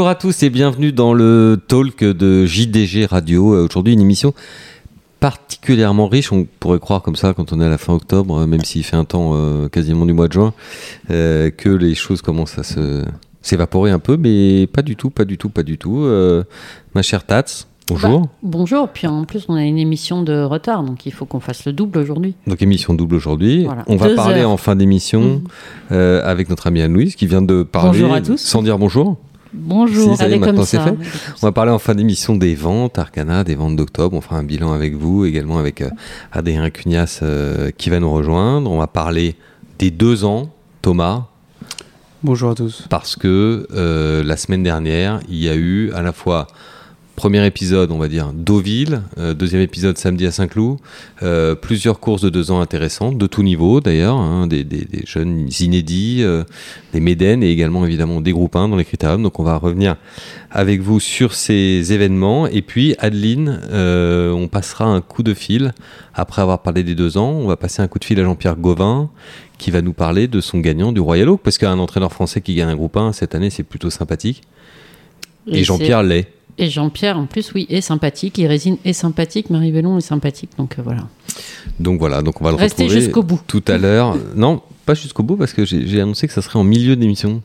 Bonjour à tous et bienvenue dans le talk de JDG Radio. Euh, Aujourd'hui, une émission particulièrement riche. On pourrait croire comme ça quand on est à la fin octobre, euh, même s'il fait un temps euh, quasiment du mois de juin, euh, que les choses commencent à se s'évaporer un peu, mais pas du tout, pas du tout, pas du tout. Euh, ma chère Tats, bonjour. Bah, bonjour, puis en plus on a une émission de retard, donc il faut qu'on fasse le double aujourd'hui. Donc émission double aujourd'hui. Voilà. On va parler heures. en fin d'émission Mhm. avec notre amie Anne-Louise qui vient de parler Bonjour à tous. sans dire bonjour. Bonjour. Si, ça y est, Allez maintenant, comme c'est ça. fait. On va parler en fin d'émission des ventes, Arcana, des ventes d'octobre. On fera un bilan avec vous, également avec euh, Adrien Cugnas euh, qui va nous rejoindre. On va parler des deux ans, Thomas, Bonjour à tous. parce que euh, la semaine dernière, il y a eu à la fois premier épisode, on va dire, Deauville, euh, deuxième épisode samedi à Saint-Cloud, euh, plusieurs courses de deux ans intéressantes, de tout niveau d'ailleurs, hein, des, jeunes inédits, euh, des Médènes et également évidemment des groupes 1 dans les critériums. Donc on va revenir avec vous sur ces événements. Et puis Adeline, on passera un coup de fil, après avoir parlé des deux ans, on va passer un coup de fil à Jean-Pierre Gauvin qui va nous parler de son gagnant du Royal Oak, parce qu'un entraîneur français qui gagne un groupe 1 cette année, c'est plutôt sympathique. Et, Et Jean-Pierre l'est. Et Jean-Pierre, en plus, oui, est sympathique. Irésine est sympathique. Marie Vellon est sympathique. Donc euh, voilà. Donc voilà, donc on va le Restez retrouver jusqu'au bout. tout à l'heure. non, pas jusqu'au bout, parce que j'ai annoncé que ça serait en milieu d'émission.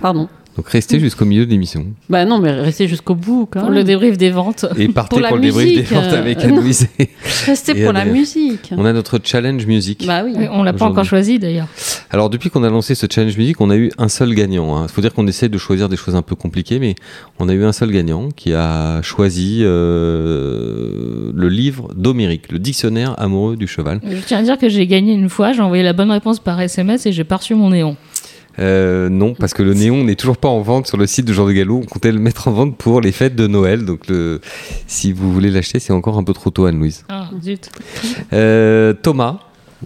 Pardon. Donc restez jusqu'au milieu d'émission. Bah non, mais restez jusqu'au bout quand Pour même. le débrief des ventes. Et partez Pour la pour, le débrief des musique, ventes avec euh, non. Anne-Louise. Restez Et pour la musique. On a notre challenge musique. Bah oui. Oui, On l'a pas encore choisi d'ailleurs. Alors depuis qu'on a lancé ce challenge musique, on a eu un seul gagnant. Il faut dire qu'on essaie de choisir des choses un peu compliquées, mais on a eu un seul gagnant qui a choisi euh, le livre d'Homérique, le dictionnaire amoureux du cheval. Je tiens à dire que j'ai gagné une fois, j'ai envoyé la bonne réponse par SMS et j'ai pas reçu mon néon. Euh, non, parce que le néon n'est toujours pas en vente sur le site de Jean de Gallo. On comptait le mettre en vente pour les fêtes de Noël. Donc le, si vous voulez l'acheter, c'est encore un peu trop tôt, Anne-Louise. Ah, zut. Euh, Thomas,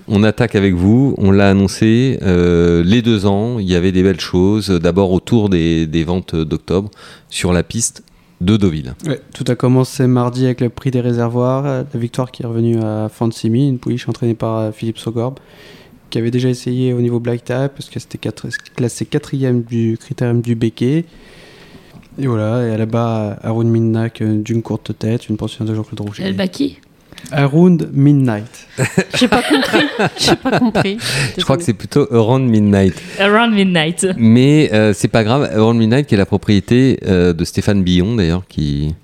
on attaque avec vous. On l'a annoncé euh, les deux ans. Il y avait des belles choses. D'abord autour des, des ventes d'octobre sur la piste de Deauville. Ouais, tout a commencé mardi avec le prix des réservoirs, la victoire qui est revenue à Fansimi, une pouliche entraînée par Philippe Sogorb, qui avait déjà essayé au niveau black type, parce que c'était classé quatrième du critérium du béquet. Et voilà, et là-bas, Haroun Minnak euh, d'une courte tête, une pension de Jean-Claude Rouget. El Baki Haroun Midnight. J'ai pas compris. J'ai pas compris. Je crois que c'est plutôt Around Midnight. Around Midnight. Mais euh, c'est pas grave. Around Midnight, qui est la propriété euh, de Stéphane Billon, d'ailleurs, qui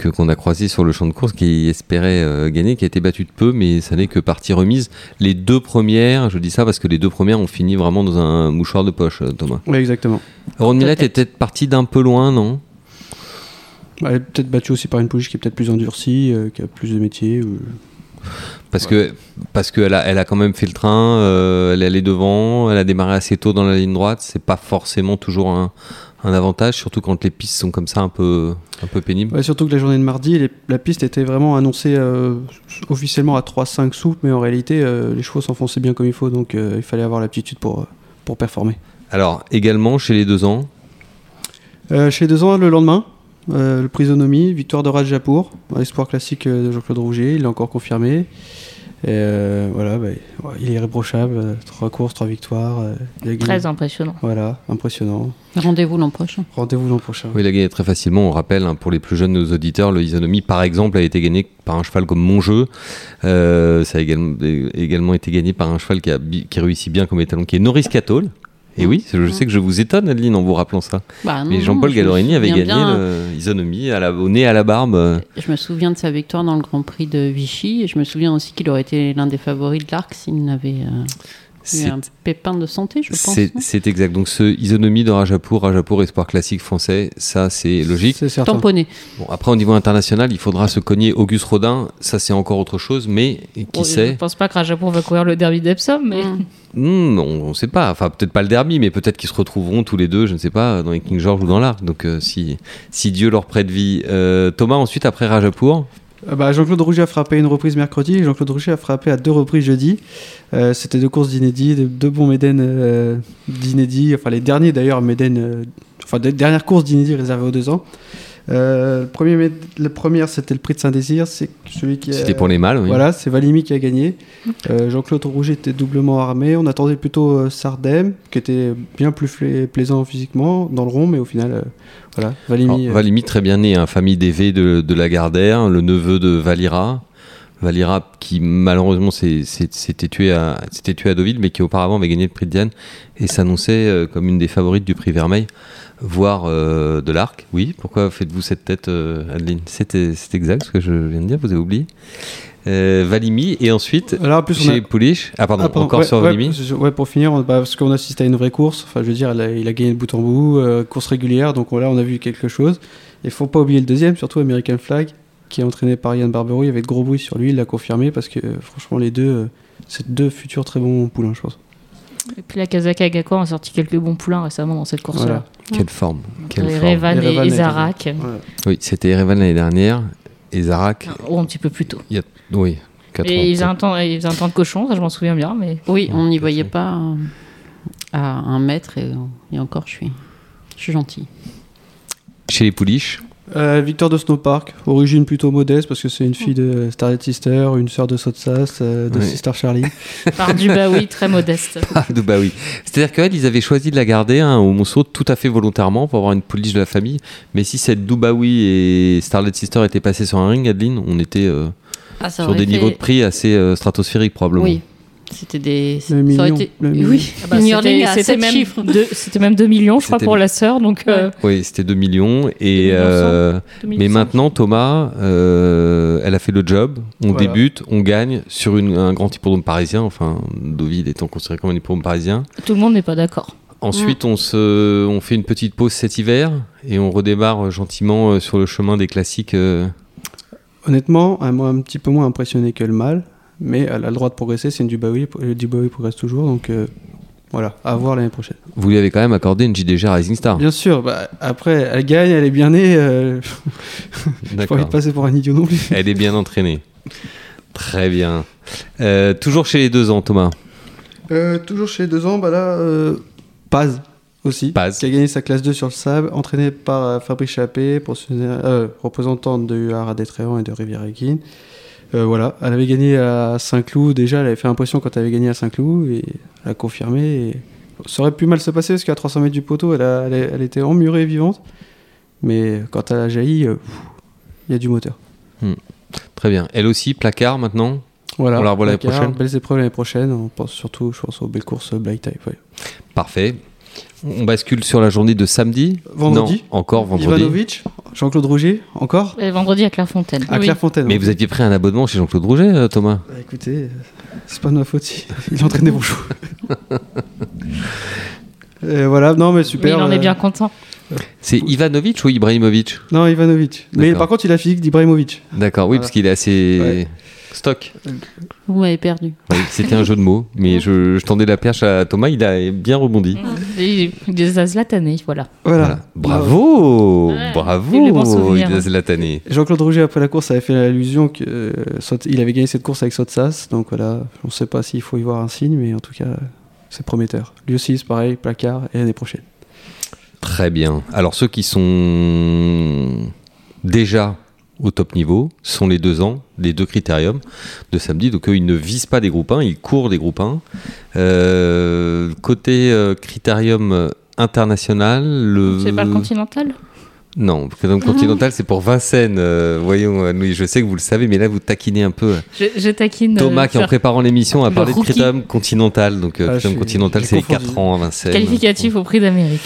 que qu'on a croisé sur le champ de course, qui espérait euh, gagner, qui a été battu de peu, mais ça n'est que partie remise. Les deux premières, je dis ça parce que les deux premières ont fini vraiment dans un mouchoir de poche, euh, Thomas. Oui, exactement. Midnight Peut-être. est peut-être partie d'un peu loin, non? Bah, Elle est peut-être battue aussi par une pouliche qui est peut-être plus endurcie, euh, qui a plus de métier. ou- Parce que parce qu'elle a, elle a quand même fait le train, euh, elle est allée devant, elle a démarré assez tôt dans la ligne droite. C'est pas forcément toujours un, un avantage, surtout quand les pistes sont comme ça un peu un peu pénibles. Ouais, surtout que la journée de mardi, les- la piste était vraiment annoncée euh, officiellement à 3-5 sous, mais en réalité, euh, les chevaux s'enfonçaient bien comme il faut, donc euh, il fallait avoir l'aptitude pour, pour performer. Alors également chez les deux ans, chez deux ans, le lendemain, le Prisonomie, victoire de Rajapour, espoir classique de Jean-Claude Rouget, il l'a encore confirmé. Et euh, voilà, bah, ouais, il est irréprochable, euh, trois courses, trois victoires. euh. Très impressionnant. Voilà, impressionnant. Rendez-vous l'an prochain. Rendez-vous l'an prochain. oui, il a gagné très facilement. On rappelle hein, pour les plus jeunes de nos auditeurs, le Isonomie par exemple a été gagné par un cheval comme Monjeu. Euh, ça a également, également été gagné par un cheval qui, a, qui réussit bien comme étalon, qui est Norris Catole. Et oui, je sais que je vous étonne, Adeline, en vous rappelant ça. Bah, non, Mais Jean-Paul Gallorini avait gagné bien. le Isonomie à la, au nez à la barbe. Je me souviens de sa victoire dans le Grand Prix de Vichy. Et je me souviens aussi qu'il aurait été l'un des favoris de l'arc s'il n'avait euh, eu C'est un pépin de santé, je pense. c'est- exact. Donc ce Isonomie de Rajapour, Rajapour Espoir classique français, ça c'est logique. C'est certain. Tamponné. Bon, après au niveau international, il faudra se cogner Auguste Rodin, ça c'est encore autre chose, mais qui Bon, sait? Je pense pas que Rajapour va courir le derby d'Epsom, mais Mm. Hmm, on ne sait pas. Enfin, peut-être pas le derby, mais peut-être qu'ils se retrouveront tous les deux, je ne sais pas, dans les King George ou dans l'Arc. Donc, euh, si, si Dieu leur prête vie. Euh, Thomas, ensuite, après Rajapour? Euh, bah, Jean-Claude Rouget a frappé une reprise mercredi, Jean-Claude Rouget a frappé à deux reprises jeudi. Euh, C'était deux courses d'inédits, de- deux bons Médènes euh, enfin les derniers d'ailleurs Médènes, euh, enfin des dernières courses d'inédits réservées aux deux ans. Euh, le premier, mé- la première, c'était le prix de Saint-Désir. C'est celui qui C'était pour les mâles, oui. Voilà, c'est Valimi qui a gagné. Euh, Jean-Claude Rouget était doublement armé. On attendait plutôt euh, Sardem, qui était bien plus plaisant physiquement dans le rond, mais au final, euh, voilà, Valimi. Alors, euh, Valimi, très bien né, hein, famille d'Évé de, de Lagardère, le neveu de Valira. Valira, qui malheureusement s'était tué, à- tué à Deauville, mais qui auparavant avait gagné le prix de Diane et s'annonçait euh, comme une des favorites du prix Vermeil, voire euh, de l'Arc. Oui, pourquoi faites-vous cette tête, euh, Adeline? C'était c'est exact ce que je viens de dire, vous avez oublié. Euh, Valimi, et ensuite, Alors, en plus, on a- chez Poulich. Ah, pardon, Ah, pardon, encore ouais, sur Valimi. ouais, pour finir, on- bah, parce qu'on assiste à une vraie course. Enfin, je veux dire, a- il a gagné de bout en bout, euh, course régulière. Donc là, on a vu quelque chose. Il faut pas oublier le deuxième, surtout American Flag, qui est entraîné par Yann Barbero. Il y avait de gros bruit sur lui, il l'a confirmé parce que euh, franchement, les deux, euh, c'est deux futurs très bons poulains, je pense. Et puis la Kazaka Agakor a sorti quelques bons poulains récemment dans cette course-là. Voilà. Quelle forme. Quelle Les forme. Revan Les Revan et, Zarak. Voilà. Oui, c'était Erevan l'année dernière, et Zarak, Ou un petit peu plus tôt. oui. quatre ans, Et il faisait, peut-être. un temps, il faisait un temps de cochon, ça je m'en souviens bien. Mais Oui, on n'y voyait fait. pas euh, à un mètre et, et encore, je suis, je suis gentille. Chez les Pouliches, Euh, Victor de Snowpark, origine plutôt modeste parce que c'est une fille de Starlet Sister, une sœur de Sotsas, euh, de. Sister Charlie. par du Baoui très modeste. Ah, de- bah oui. C'est-à-dire qu'elle, ils avaient choisi de la garder hein, au Monceau tout à fait volontairement pour avoir une pouliche de la famille. Mais si cette Dubaoui et Starlet Sister étaient passées sur un ring, Adeline, on était euh, Ah, sur des fait- niveaux de prix assez euh, stratosphériques probablement. Oui, c'était des. Le ça million, aurait été- le million. Oui, Ah bah, c'était- même chiffres. deux- C'était même 2 millions, je crois, pour la sœur. Donc, euh, Oui, c'était 2 millions. Et, 2 millions euh, 2 mais 500. maintenant, Thomas, euh, elle a fait le job. On Voilà. débute, on gagne sur une- un grand hippodrome parisien. Enfin, Deauville étant considéré comme un hippodrome parisien. tout le monde n'est pas d'accord. Ensuite, on, se, on fait une petite pause cet hiver et on redémarre gentiment sur le chemin des classiques. euh, Honnêtement, m'a un petit peu moins impressionné que le mâle, mais elle a le droit de progresser. C'est une Dubaoui, le Dubaoui progresse toujours, donc euh, voilà, à voir l'année prochaine. Vous lui avez quand même accordé une JDG Rising Star. Bien sûr, bah, après, elle gagne, elle est bien née. Euh, J'ai pas envie de passer pour un idiot non plus. Elle est bien entraînée. Très bien. Euh, toujours chez les deux ans, Thomas. Euh, toujours chez les deux ans, bah là, euh, Paz aussi, Paz. qui a gagné sa classe 2 sur le sable, entraîné par euh, Fabrice Chappé, euh, représentante de UAR à Détréant et de Rivière-Equine. Euh, voilà, elle avait gagné à Saint-Cloud déjà, elle avait fait impression quand elle avait gagné à Saint-Cloud et elle a confirmé. Et... Ça aurait pu mal se passer parce qu'à 300 mètres du poteau, elle, a- elle, est- elle était emmurée vivante. Mais quand elle a jailli, euh, il y a du moteur. Très bien. Elle aussi, placard maintenant. Voilà, On la revoit l'année prochaine Belles épreuves l'année prochaine. On pense surtout, je pense, aux belles courses Black Type. ouais. Parfait. On bascule sur la journée de samedi. Vendredi. Non, encore vendredi. Ivanovic, Jean-Claude Rouget, encore Et vendredi à Clairefontaine. À Oui. Clairefontaine. Mais vous aviez pris un abonnement chez Jean-Claude Rouget, euh, Thomas? Bah, écoutez, euh, c'est pas de ma faute si il entraîne des bons chevaux. Et voilà, non mais Mais super. il en est euh, bien content. C'est Ivanovic ou Ibrahimovic? Non, Ivanovic. Mais D'accord. par contre, il a la physique d'Ibrahimovic. D'accord, oui, Voilà. parce qu'il est assez Ouais. Stock. Vous m'avez perdu. Oui, C'était un jeu de mots, mais je, je tendais la perche à Thomas, il a bien rebondi. Et il est à Zlatané, voilà. Voilà. Voilà. Bravo Ouais, les Bravo Zlatané. Jean-Claude Rouget, après la course, avait fait l'allusion qu'il avait gagné cette course avec Sotsas. Donc voilà, on ne sait pas s'il faut y voir un signe, mais en tout cas, c'est prometteur. Lui aussi, c'est pareil, placard, et l'année prochaine. Très bien. Alors ceux qui sont déjà au top niveau sont les deux ans, les deux critériums de samedi. Donc eux, ils ne visent pas des groupes 1, ils courent des groupes 1. Euh, côté euh, critérium international, le... C'est pas le continental? Non, le critérium continental, c'est pour Vincennes. Euh, voyons, euh, Louis, je sais que vous le savez, mais là, vous taquinez un peu. je, je taquine. Thomas, euh, qui en préparant l'émission, a le parlé de rookie. critérium continental. Donc, Ah, j'ai- continental, c'est les confondu. 4 ans à Vincennes. Qualificatif au prix d'Amérique.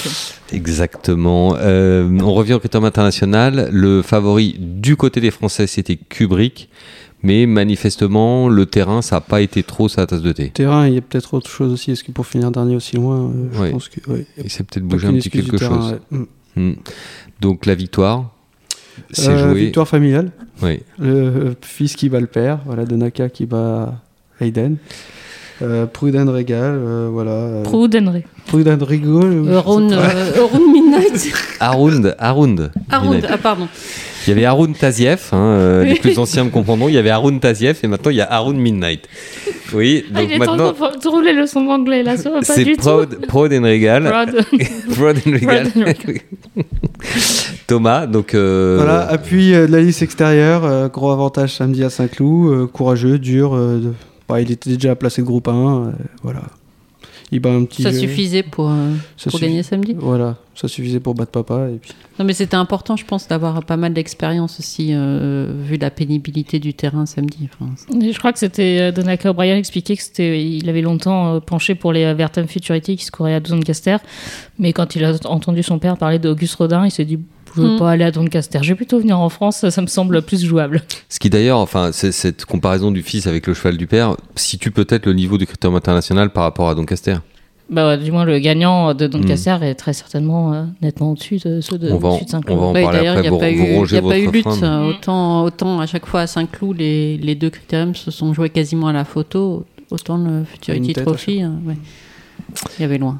Exactement. Euh, on revient au critérium international. Le favori du côté des Français, c'était Kubrick. Mais manifestement, le terrain, ça n'a pas été trop sa tasse de thé. Terrain, il y a peut-être autre chose aussi. Est-ce que pour finir dernier aussi loin, euh, je Oui. pense que. ouais, Il s'est peut-être bougé un petit quelque terrain, chose. ouais. Mm. Donc, la victoire, c'est Euh, joué. Victoire familiale. Oui. Le fils qui bat le père, voilà, de Naka qui bat Hayden. Euh, Pruden Regal, euh, voilà. euh, Proudenré. Pruden Rigo. je- je sais Haroun pas. euh, Haroun Midnight. Haroun, Haroun. Haroun, ah pardon. Il y avait Haroun Tazieff, hein, euh, les plus anciens me comprendront. Il y avait Haroun Tazieff et maintenant il y a Haroun Midnight. Oui, Ah, donc il est maintenant temps de rouler le son d'anglais là, ça va pas c'est du Proud, Proud and Regal. tout. Proud. Proud and Regal. Proud and Thomas, donc. euh, Voilà, appui euh, de la liste extérieure, euh, gros avantage samedi à Saint-Cloud, euh, courageux, dur. euh, de- bah, il était déjà placé de groupe 1, euh, voilà. Il bat un petit Ça jeu. suffisait pour, euh, Ça pour suffi- gagner samedi. Voilà, ça suffisait pour battre papa. Et puis... Non, mais c'était important, je pense, d'avoir pas mal d'expérience aussi, euh, vu la pénibilité du terrain samedi. Enfin, je crois que c'était euh, Donaka O'Brien expliquait que c'était, il avait longtemps euh, penché pour les Vertum Futurity qui se couraient à Doncaster, mais quand il a entendu son père parler d'Auguste Rodin, il s'est dit je veux Mm. pas aller à Doncaster, je vais plutôt venir en France, ça, ça me semble plus jouable. Ce qui d'ailleurs, enfin, c'est- cette comparaison du fils avec le cheval du père situe peut-être le niveau du critérium international par rapport à Doncaster. Bah ouais, du moins le gagnant de Doncaster est très certainement euh, nettement au-dessus de ceux de, On va en- au-dessus de Saint-Cloud. on va en Ouais, parler D'ailleurs, après, il n'y a vous- pas eu, y a pas eu votre lutte. frein. euh, Autant, autant à chaque fois à Saint-Cloud, les, les deux critériums se sont joués quasiment à la photo. Autant le Futurity Trophy, euh, ouais. il y avait loin.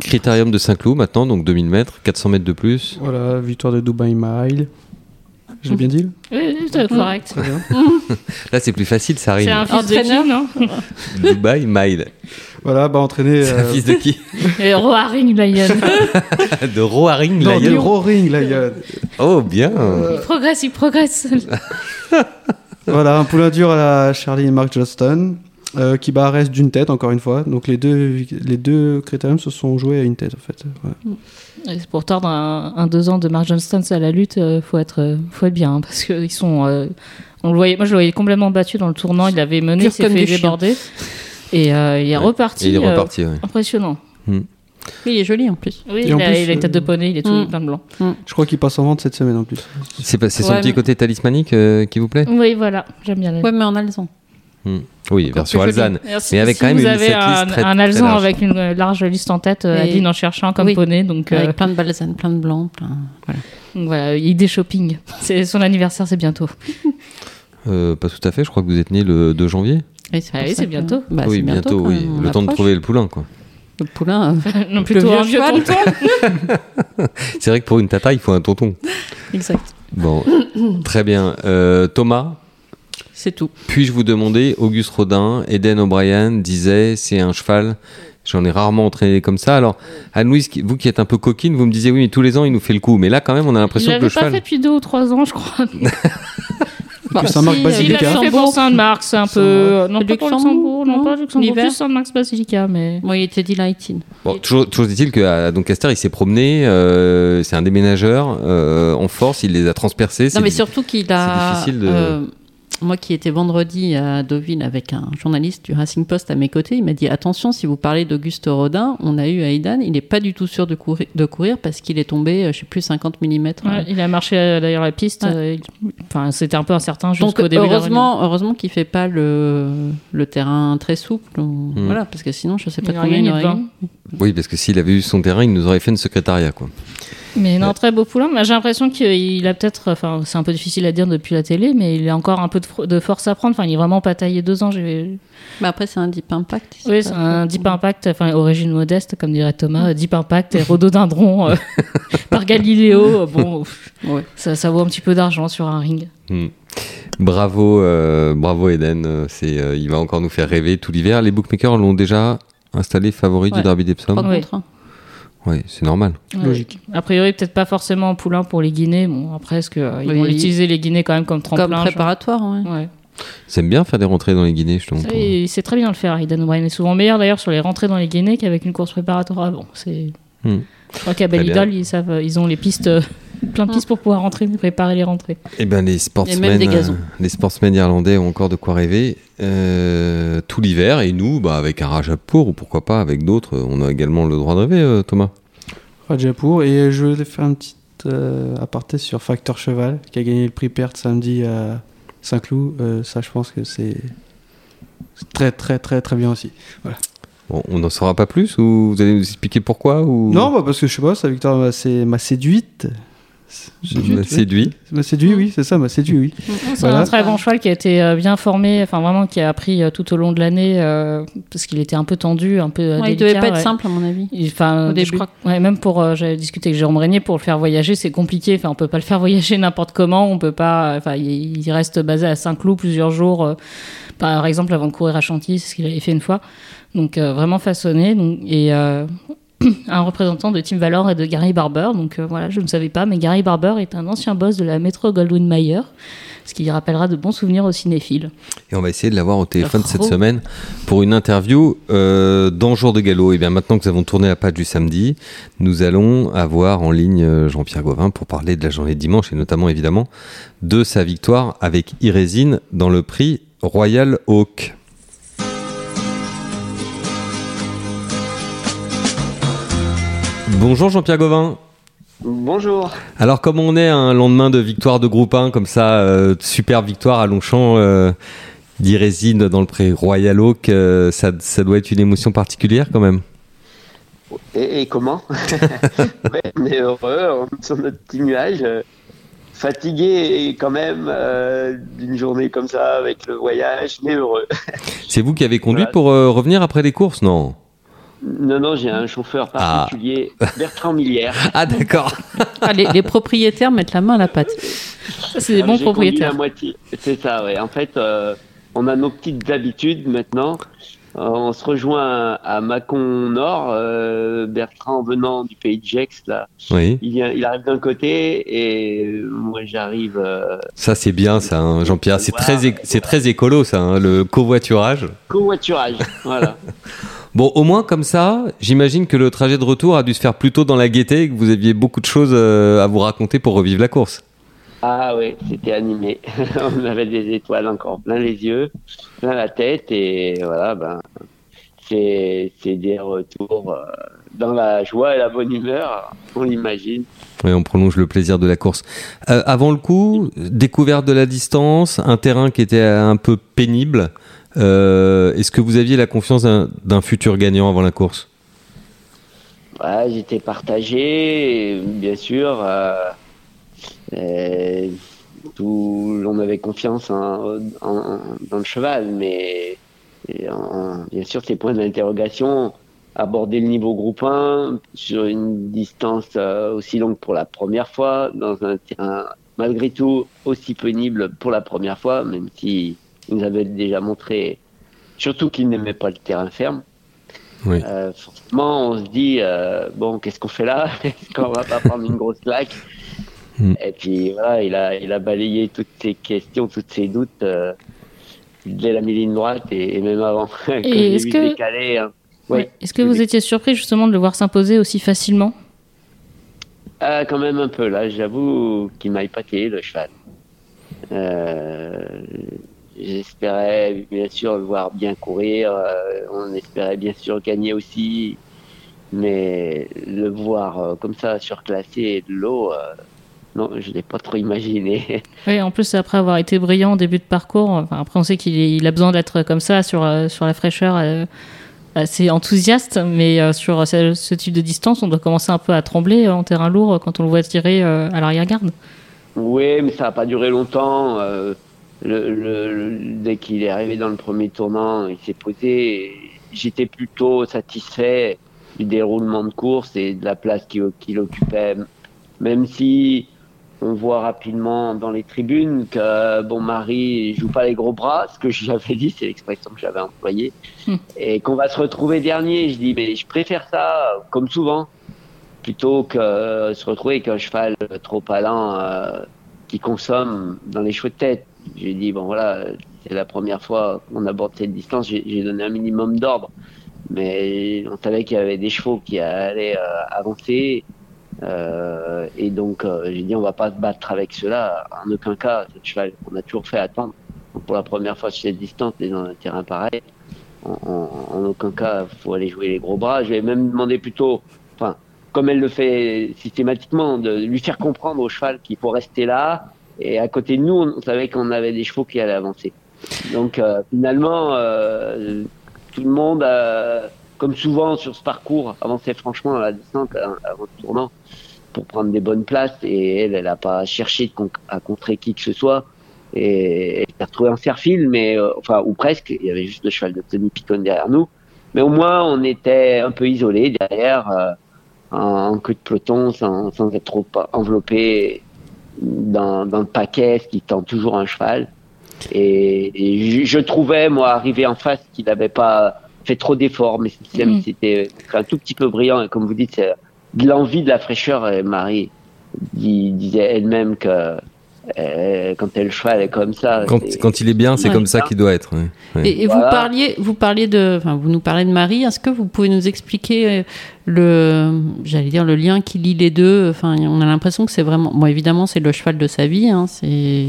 Critérium de Saint-Cloud maintenant, donc 2000 mètres, 400 mètres de plus. Voilà, victoire de Dubai Mile. Je l'ai bien dit là Oui, c'est correct. Très bien. Là, c'est plus facile, ça C'est rime. un fils de qui, non Dubaï, Mile. Voilà, bah entraîné C'est un euh, fils de qui Roaring Lion. De Roaring Lion. roaring là. il y a- Oh, bien. il progresse, il progresse. Voilà, un poulain dur à la Charlie et Mark Johnston. Euh, qui bat reste d'une tête encore une fois. Donc les deux, les deux critériums se sont joués à une tête en fait. Voilà. Et c'est pour tordre un, un deux ans de Mark Johnston à la lutte, euh, faut être, euh, faut être bien, hein, parce que ils sont, euh, on le voyait, moi je le voyais complètement battu dans le tournant, il avait mené, il s'est fait déborder, et euh, il est Ouais. reparti. Et il est euh, reparti, ouais. impressionnant. Oui, il est joli en plus. Oui, il en a, plus, il a la tête de euh, poney, il est tout Mm. plein de blanc. Je crois qu'il passe en vente cette semaine en plus. C'est son Ouais, petit mais- côté talismanique euh, qui vous plaît? Oui, voilà, j'aime bien. la- Ouais, mais en alezan. Oui, Encore version. Alzane. Si- Mais avec si quand même vous une avez un, très- un très large. avec une euh, large liste en tête, euh, Et- Adeline en cherche un comme Oui. poney, donc euh, Avec plein de balsanes, plein de blancs. Plein... Voilà. donc voilà, idée shopping. C'est son anniversaire, c'est bientôt. Euh, pas tout à fait, je crois que vous êtes né le 2 janvier. C'est Ah oui, c'est que- bientôt. Bah, oui, bientôt, oui. Le temps de trouver le poulain, quoi. Le poulain. euh, non, plutôt vieux un vieux cheval. tonton. C'est vrai que pour une tata, il faut un tonton. exact. Bon, très bien. Euh, Thomas, C'est tout. puis-je vous demander, Auguste Rodin, Eden O'Brien disait, c'est un cheval. J'en ai rarement entraîné comme ça. Alors, Anne-Louise, vous qui êtes un peu coquine, vous me disiez, oui, mais tous les ans, il nous fait le coup. Mais là, quand même, on a Il l'impression que le pas cheval. fait depuis deux ou trois ans, je crois. Bah, Saint-Marc si, Basilica. Il l'avait fait pour. Saint-Marc, c'est un peu. Saint- Non, pas pour Luxembourg, non, non pas Luxembourg, plus Saint-Marc Basilica, mais. Moi, il était delighting. Bon, toujours, toujours dit-il qu'à Doncaster, il s'est promené. euh, c'est un déménageur euh, en force. Il les a transpercés. Non, mais surtout qu'il a. c'est difficile de- euh, moi qui étais vendredi à Deauville avec un journaliste du Racing Post à mes côtés, il m'a dit attention, si vous parlez d'Auguste Rodin, on a eu Aidan, il n'est pas du tout sûr de courir, de courir parce qu'il est tombé, euh, je sais plus, 50 mm. Ouais, il a marché euh, d'ailleurs la piste. Ouais. euh, il- Enfin, c'était un peu incertain Donc jusqu'au début. de la heureusement, heureusement qu'il fait pas le, le terrain très souple, ou- voilà, parce que sinon je sais pas Hmm. Il aurait combien il aurait gagné. Oui, parce que s'il avait eu son terrain, il nous aurait fait une secrétariat, quoi. Mais non, très beau poulain. Mais J'ai l'impression qu'il a peut-être. Enfin, c'est un peu difficile à dire depuis la télé, mais il a encore un peu de, force à prendre. Enfin, il est vraiment pas taillé deux ans. Mais après c'est un deep impact. Oui, c'est un deep impact. Enfin, origine modeste, comme dirait Thomas. Deep impact et rhododendron euh, par Galiléo. Bon, Ouais. ça, ça vaut un petit peu d'argent sur un ring. Hmm. Bravo, euh, bravo Eden. Euh, C'est, euh, il va encore nous faire rêver tout l'hiver. Les bookmakers l'ont déjà installé favori du. Derby d'Epsom. Trois Oui. contre un. Oui, c'est normal. Ouais. Logique. A priori, peut-être pas forcément en poulain pour les Guinées. Bon, après, est-ce qu'ils Oui. vont utiliser les Guinées quand même comme tremplin Comme préparatoire, ouais. Ils aiment bien faire des rentrées dans les Guinées, je trouve. Il sait très bien le faire. Aidan O'Brien est souvent meilleur d'ailleurs sur les rentrées dans les Guinées qu'avec une course préparatoire avant. C'est. Hmm. Je crois qu'à. Belidol, ils savent, ils ont les pistes, euh, plein de pistes pour pouvoir rentrer, préparer les rentrées. Eh ben, les Et sportsmen, euh, les sportsmen irlandais ont encore de quoi rêver euh, tout l'hiver. Et nous, bah, avec un Rajapour ou pourquoi pas avec d'autres, on a également le droit de rêver, euh, Thomas. Rajapour. Et je voulais faire un petit euh, aparté sur Facteur Cheval, qui a gagné le prix Perte samedi à Saint-Cloud. Euh, ça, je pense que c'est très, très, très, très bien aussi. Bon, on n'en saura pas plus ou vous allez nous expliquer pourquoi ou? Non, bah, parce que je sais pas, sa victoire m'a séduite. M'a séduit. M'a séduit, oui, c'est ça, m'a séduit, oui. C'est Voilà. un très bon cheval qui a été euh, bien formé, enfin vraiment qui a appris euh, tout au long de l'année euh, parce qu'il était un peu tendu, un peu Ouais, il délicat, devait pas être simple à mon avis. Il- Enfin, Au je début. crois que- ouais, même pour, euh, j'avais discuté avec Jérôme Régnier, pour le faire voyager, c'est compliqué. Enfin, on peut pas le faire voyager n'importe comment. On peut pas. Enfin, il, il reste basé à Saint-Cloud plusieurs jours. euh, par exemple, avant de courir à Chantilly, c'est ce qu'il avait fait une fois. Donc euh, vraiment façonné. Donc, et euh, un représentant de Tim Valor et de Gary Barber. Donc voilà, je ne savais pas, mais Gary Barber est un ancien boss de la Metro Goldwyn Mayer ce qui rappellera de bons souvenirs aux cinéphiles. Et on va essayer de l'avoir au téléphone cette semaine pour une interview euh, dans Jour de Galop. Et bien maintenant que nous avons tourné la page du samedi, nous allons avoir en ligne euh, Jean-Pierre Gauvin pour parler de la journée de dimanche et notamment évidemment de sa victoire avec Irésine dans le prix Royal Oak. Bonjour Jean-Pierre Gauvin. Bonjour. Alors, comme on est un lendemain de victoire de groupe 1, comme ça, euh, super victoire à Longchamp euh, d'Irésine dans le pré Royal Oak, euh, ça, ça, doit être une émotion particulière quand même. Et, comment On est heureux, on est sur notre petit nuage. fatigué quand même d'une journée comme ça avec le voyage, mais heureux. C'est vous qui avez conduit pour revenir après les courses, non? Non, non, j'ai un chauffeur ah. particulier, Bertrand Millière. Ah, d'accord. Ah, les, propriétaires mettent la main à la pâte. c'est des bons propriétaires. C'est ça, ouais. En fait, euh, on a nos petites habitudes maintenant. Euh, on se rejoint à Mâcon Nord, euh, Bertrand venant du pays de Gex, là. Oui. Il, il arrive d'un côté et moi j'arrive. ça c'est bien, ça, hein, Jean-Pierre. C'est très, c'est très écolo, ça, hein, le covoiturage. Covoiturage, voilà. Bon, au moins comme ça, j'imagine que le trajet de retour a dû se faire plutôt dans la gaieté et que vous aviez beaucoup de choses euh, à vous raconter pour revivre la course. Ah oui, c'était animé. On avait des étoiles encore plein les yeux, plein la tête et voilà, ben c'est des retours euh, dans la joie et la bonne humeur, on l'imagine. Oui, on prolonge le plaisir de la course. Euh, avant le coup, découverte de la distance, un terrain qui était un peu pénible. Euh, est-ce que vous aviez la confiance d'un futur gagnant avant la course? J'étais partagé, bien sûr. Euh, euh, on avait confiance dans le cheval, mais bien sûr, ces points d'interrogation, aborder le niveau groupe 1 sur une distance aussi longue pour la première fois, dans un terrain malgré tout aussi pénible pour la première fois, même si il nous avait déjà montré, surtout qu'il n'aimait pas le terrain ferme. Oui. Euh, forcément, on se dit euh, bon, qu'est-ce qu'on fait là? Est-ce qu'on va pas prendre une grosse claque? Hmm. Et puis voilà, il a, il a balayé toutes ces questions, tous ces doutes euh, dès la ligne droite et, même avant. Et est-ce que, décalé, hein. est-ce que vous étiez surpris justement de le voir s'imposer aussi facilement? Ah, Quand même un peu. Là, j'avoue qu'il m'a épaté le cheval. J'espérais bien sûr le voir bien courir. Euh, on espérait bien sûr gagner aussi. Mais le voir euh, comme ça surclassé de l'eau, euh, non, je ne l'ai pas trop imaginé. Oui, en plus, après avoir été brillant au début de parcours, enfin, après on sait qu'il a besoin d'être comme ça sur, sur la fraîcheur. assez enthousiaste, mais sur ce, type de distance, on doit commencer un peu à trembler en terrain lourd quand on le voit tirer à l'arrière-garde. Oui, mais ça n'a pas duré longtemps le, dès qu'il est arrivé dans le premier tournant, il s'est posé. J'étais plutôt satisfait du déroulement de course et de la place qu'il occupait, même si on voit rapidement dans les tribunes que bon Marie joue pas les gros bras, ce que j'avais dit, c'est l'expression que j'avais employée, hmm. et qu'on va se retrouver dernier. Je dis mais je préfère ça, comme souvent, plutôt que se retrouver avec un cheval trop allant euh, qui consomme dans les cheveux de tête. J'ai dit, bon voilà, c'est la première fois qu'on aborde cette distance, j'ai donné un minimum d'ordre. Mais on savait qu'il y avait des chevaux qui allaient euh, avancer. Euh, et donc, euh, j'ai dit, on va pas se battre avec cela. En aucun cas, ce cheval, on a toujours fait attendre. pour la première fois sur cette distance, et dans un terrain pareil, en, aucun cas, faut aller jouer les gros bras. Je vais même demander plutôt, enfin, comme elle le fait systématiquement, de lui faire comprendre au cheval qu'il faut rester là, et à côté de nous, on savait qu'on avait des chevaux qui allaient avancer. Donc euh, finalement, euh, tout le monde, comme souvent sur ce parcours, avançait franchement à la descente avant le tournant pour prendre des bonnes places. Et elle, elle n'a pas cherché à contrer qui que ce soit. Et elle s'est retrouvée en serfile, mais euh, enfin ou presque. Il y avait juste le cheval de Tony Picon derrière nous. Mais au moins, on était un peu isolés derrière, en, queue de peloton, sans, être trop enveloppé dans, dans le paquet, qui tend toujours un cheval. Et, je, trouvais, moi, arrivé en face, qu'il n'avait pas fait trop d'efforts, mais Mhm. c'était un tout petit peu brillant. Et comme vous dites, c'est de l'envie, de la fraîcheur. Et Marie disait elle-même que euh, quand elle cheval est comme ça. Quand, quand il est bien, c'est Ouais. comme ça qu'il doit être. ouais. Ouais. Et, et vous Voilà. parliez, vous parliez de, enfin, vous nous parlez de Marie. Est-ce que vous pouvez nous expliquer euh, le, j'allais dire le lien qui lie les deux? Enfin, on a l'impression que c'est vraiment, bon, évidemment, c'est le cheval de sa vie, hein, c'est,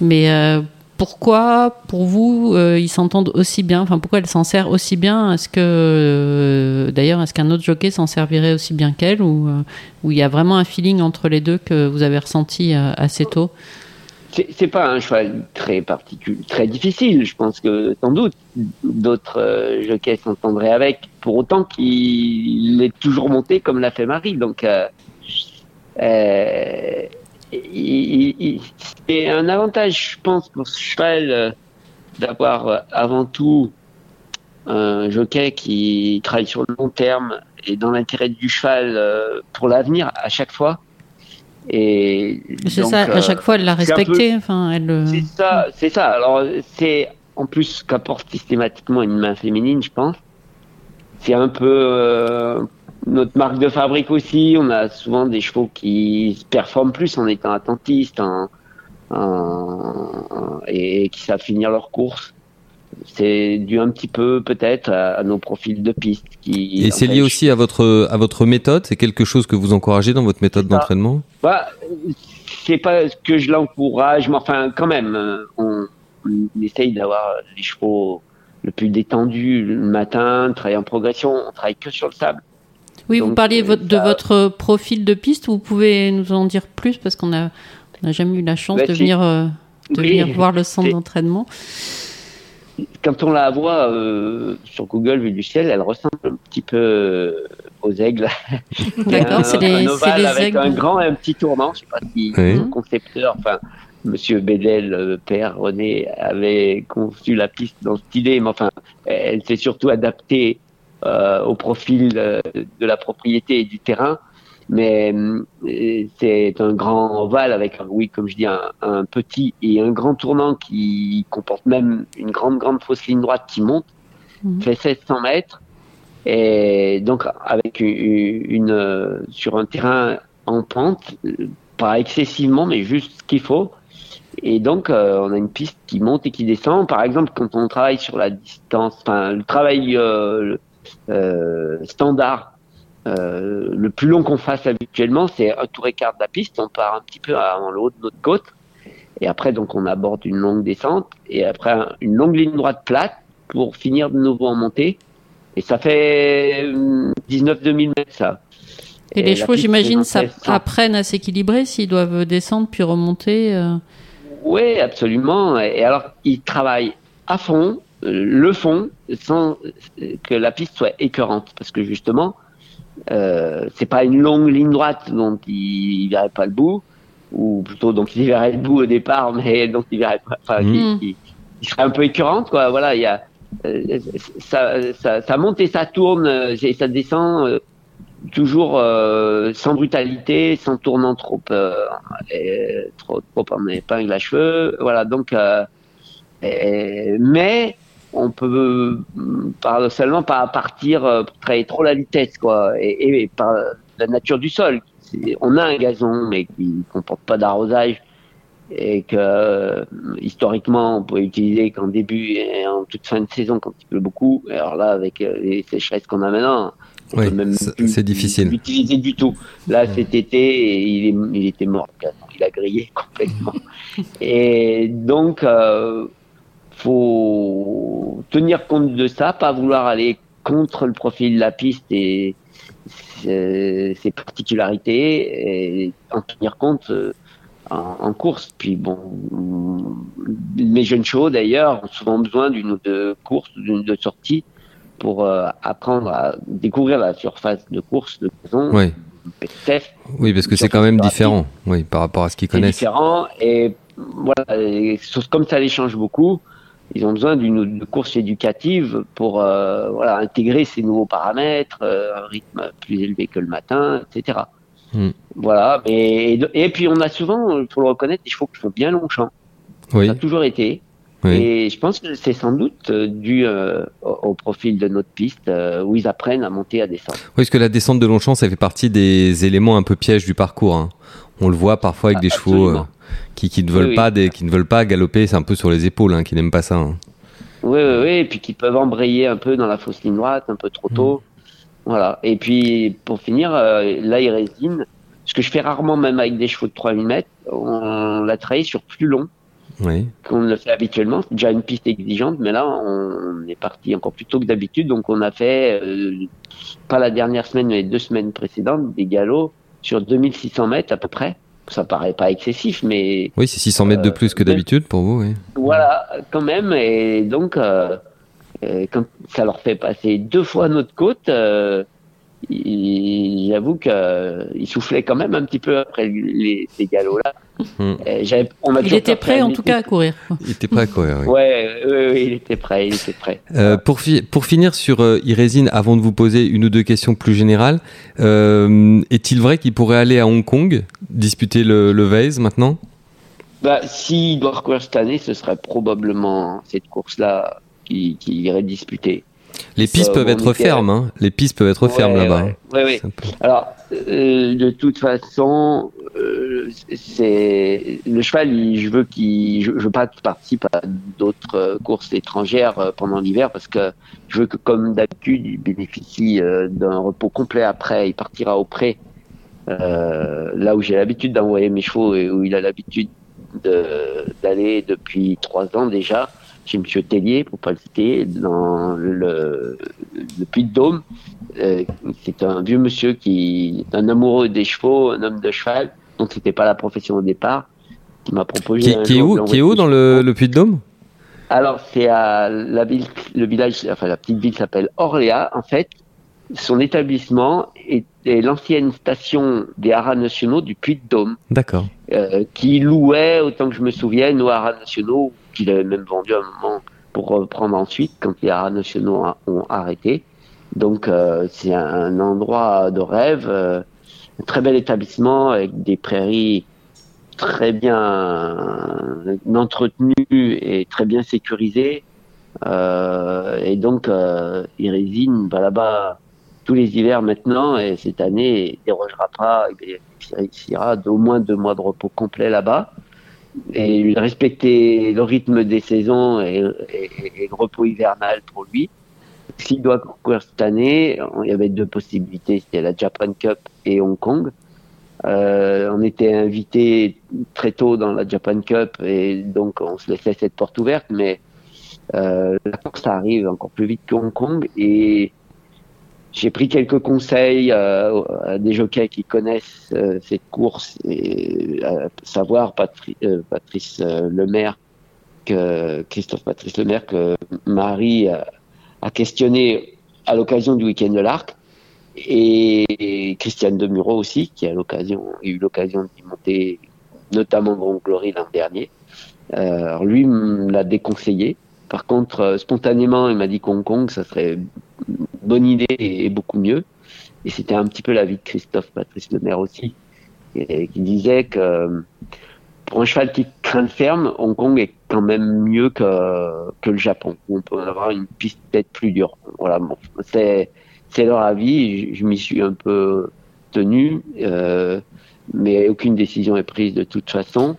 mais euh, pourquoi, pour vous, euh, ils s'entendent aussi bien Enfin, pourquoi elle s'en sert aussi bien? Est-ce que, euh, d'ailleurs, est-ce qu'un autre jockey s'en servirait aussi bien qu'elle, ou euh, où il y a vraiment un feeling entre les deux que vous avez ressenti euh, assez tôt? C'est pas un cheval très particulier, très difficile. Je pense que sans doute d'autres jockeys s'entendraient avec, pour autant qu'il est toujours monté comme l'a fait Marie. Donc, euh, c'est un avantage, je pense, pour ce cheval euh, d'avoir euh, avant tout un jockey qui travaille sur le long terme et dans l'intérêt du cheval euh, pour l'avenir à chaque fois. Et C'est ça. À chaque fois, elle l'a peu- respecté. Enfin, elle. c'est ça, c'est ça. Alors, c'est en plus qu'apporte systématiquement une main féminine, je pense. C'est un peu notre marque de fabrique aussi. On a souvent des chevaux qui performent plus en étant attentistes en, en- et qui savent finir leur course. C'est dû un petit peu peut-être à, à nos profils de piste. Qui Et c'est lié aussi à votre, à votre méthode? C'est quelque chose que vous encouragez dans votre méthode d'entraînement? Bah, c'est pas que je l'encourage, mais enfin, quand même, euh, on, on essaye d'avoir les chevaux le plus détendus le matin, travailler en progression, on travaille que sur le sable. Oui, vous parliez euh, de ça- votre profil de piste. Vous pouvez nous en dire plus parce qu'on a, n'a jamais eu la chance Bah, de si. venir, euh, de Oui. venir voir le centre d'entraînement. Quand on la voit euh, sur Google vue du ciel, elle ressemble un petit peu aux aigles. D'accord, Un- c'est un les, ovale les avec aigles. un grand et un petit tournant. Je sais pas si Oui. le concepteur, enfin, Monsieur Bédel, le père René, avait conçu la piste dans cette idée, mais enfin, elle s'est surtout adaptée au profil euh, de la propriété et du terrain. Mais euh, c'est un grand ovale avec, oui, comme je dis, un, un petit et un grand tournant qui comporte même une grande, grande fausse ligne droite qui monte, Mhm. fait 700 mètres. Et donc, avec une, une, euh, sur un terrain en pente, euh, pas excessivement, mais juste ce qu'il faut. Et donc, euh, on a une piste qui monte et qui descend. Par exemple, quand on travaille sur la distance, enfin, le travail euh, euh, standard, euh, le plus long qu'on fasse habituellement, c'est un tour et quart de la piste. On part un petit peu le haut de notre côte. Et après, donc, on aborde une longue descente. Et après, un- une longue ligne droite plate pour finir de nouveau en montée. Et ça fait euh, 19-2000 mètres, ça. Et les chevaux, j'imagine, apprennent à s'équilibrer s'ils doivent descendre puis remonter. euh. Oui, absolument. Et alors, ils travaillent à fond, euh, le fond, sans euh, que la piste soit écœurante. Parce que justement, euh, c'est pas une longue ligne droite dont ils ne verraient pas le bout, ou plutôt donc ils verraient le bout au départ, mais donc ils verraient pas, enfin, Mhm. Mm. qui, qui- qui serait un peu écœurante, quoi. Voilà, il y a, euh, ça, ça, ça monte et ça tourne, euh, et ça descend euh, toujours euh, sans brutalité, sans tournant trop, euh, et trop, trop en épingle à cheveux. Voilà, donc, euh, et- mais on peut euh, paradoxalement pas partir euh, travailler trop la vitesse, quoi, et, et par la nature du sol. On a un gazon, mais qui ne comporte pas d'arrosage et que euh, historiquement on pouvait utiliser qu'en début et en toute fin de saison quand il pleut beaucoup. Et alors là, avec euh, les sécheresses qu'on a maintenant, on Oui, peut même c'est- difficile. l'utiliser du tout. Là, cet été, il, est, il était mort, le gazon. il a grillé complètement. et donc, euh, faut tenir compte de ça, pas vouloir aller contre le profil de la piste et ses, ses particularités et en tenir compte euh, en, en course. Puis bon, mes jeunes chevaux d'ailleurs ont souvent besoin d'une ou deux courses, d'une ou deux sorties pour euh, apprendre à découvrir la surface de course de gazon, Oui. PTF, Oui, parce que c'est quand même différent, oui, par rapport à ce qu'ils c'est connaissent. différent et voilà, et comme ça les change beaucoup. Ils ont besoin d'une course éducative pour euh, voilà intégrer ces nouveaux paramètres, euh, un rythme plus élevé que le matin, etc. Hmm. Voilà. Et, et puis on a souvent, il faut le reconnaître, des chevaux qui font bien long champ. Oui, Ça a toujours été. Oui. Et je pense que c'est sans doute euh, dû euh, au, profil de notre piste où ils apprennent à monter, à descendre. Oui, parce que la descente de Longchamp, ça fait partie des éléments un peu pièges du parcours. hein. On le voit parfois avec Ah, des chevaux absolument. Qui, qui ne veulent Oui, pas des, qui ne veulent pas galoper, c'est un peu sur les épaules, hein, qui n'aiment pas ça. hein. Oui, oui, oui, et puis qui peuvent embrayer un peu dans la fausse ligne droite, un peu trop tôt. Voilà. Et puis, pour finir, euh, là, il résine. Ce que je fais rarement, même avec des chevaux de 3000 mètres, on l'a travaillé sur plus long Oui. qu'on ne le fait habituellement. C'est déjà une piste exigeante, mais là, on est parti encore plus tôt que d'habitude. Donc, on a fait, euh, pas la dernière semaine, mais les deux semaines précédentes, des galops sur 2600 mètres à peu près. Ça paraît pas excessif, mais Oui, c'est 600 mètres de Euh, plus que mais- d'habitude pour vous. Oui. voilà, quand même. Et donc, euh, euh, quand ça leur fait passer deux fois notre côte, euh, j'avoue qu'ils soufflaient quand même un petit peu après les, ces galops-là. Hmm. On Il était prêt qu'il en tout cas à courir. Il était prêt à courir. oui. Ouais, ouais, il était prêt, il était prêt. Euh, pour, fi- pour finir sur euh, Irésine, avant de vous poser une ou deux questions plus générales, euh, est-il vrai qu'il pourrait aller à Hong Kong disputer le, le Vase maintenant? Bah, s'il doit recourir cette année, ce serait probablement cette course-là qui, qui irait disputer. Les Ça, pistes peuvent être fermes. hein. Les pistes peuvent être fermes là-bas. un peu- Alors, euh, de toute façon, euh, c'est le cheval. il- je veux qu'il, je, je veux pas qu'il participe à d'autres euh, courses étrangères pendant l'hiver parce que je veux que, comme d'habitude, il bénéficie d'un repos complet après. Il partira au pré, euh, là où j'ai l'habitude d'envoyer mes chevaux et où il a l'habitude de- d'aller depuis trois ans déjà chez Monsieur Tellier, pour pas le citer, dans le, le Puy de Dôme. Euh, c'est un vieux monsieur qui est un amoureux des chevaux, un homme de cheval, donc c'était pas la profession au départ, qui m'a proposé. Qui, qui est où, qui est où dans le, le Puy-de-Dôme Alors c'est à la ville, le village, enfin la petite ville s'appelle Orléans. En fait, son établissement est, est l'ancienne station des haras nationaux du Puy de Dôme. D'accord. euh, qui louait, autant que je me souvienne, aux haras nationaux, qu'il avait même vendu à un moment pour reprendre ensuite quand les haras nationaux a- ont arrêté. Donc euh, c'est un, un endroit de rêve, euh, un très bel établissement avec des prairies très bien entretenues et très bien sécurisées. Et donc euh, il résine va là-bas tous les hivers maintenant et cette année il dérogera pas, il bénéficiera d'au moins deux mois de repos complet là-bas et respecter le rythme des saisons et, le repos hivernal pour lui. S'il doit courir cette année, il y avait deux possibilités, c'était la Japan Cup et Hong Kong. Euh, on était invité très tôt dans la Japan Cup et donc on se laissait cette porte ouverte, mais euh, la course arrive encore plus vite que Hong Kong et j'ai pris quelques conseils euh, à des jockeys qui connaissent euh, cette course, et à savoir Patri- euh, Patrice euh, Lemaire, que Christophe Patrice Lemaire, que Marie a, questionné à l'occasion du week-end de l'Arc, et Christiane Demuro aussi, qui a eu l'occasion d'y monter, notamment Grand Glory l'an dernier. Euh, lui l'a déconseillé. Par contre, euh, spontanément, il m'a dit qu'Hong Kong, ça serait bonne idée et beaucoup mieux. Et c'était un petit peu l'avis de Christophe Patrice Lemaire aussi, qui disait que pour un cheval qui craint le ferme, Hong Kong est quand même mieux que, que le Japon, on peut avoir une piste peut-être plus dure. Voilà, bon, c'est, c'est leur avis, je, je m'y suis un peu tenu, euh, mais aucune décision est prise de toute façon.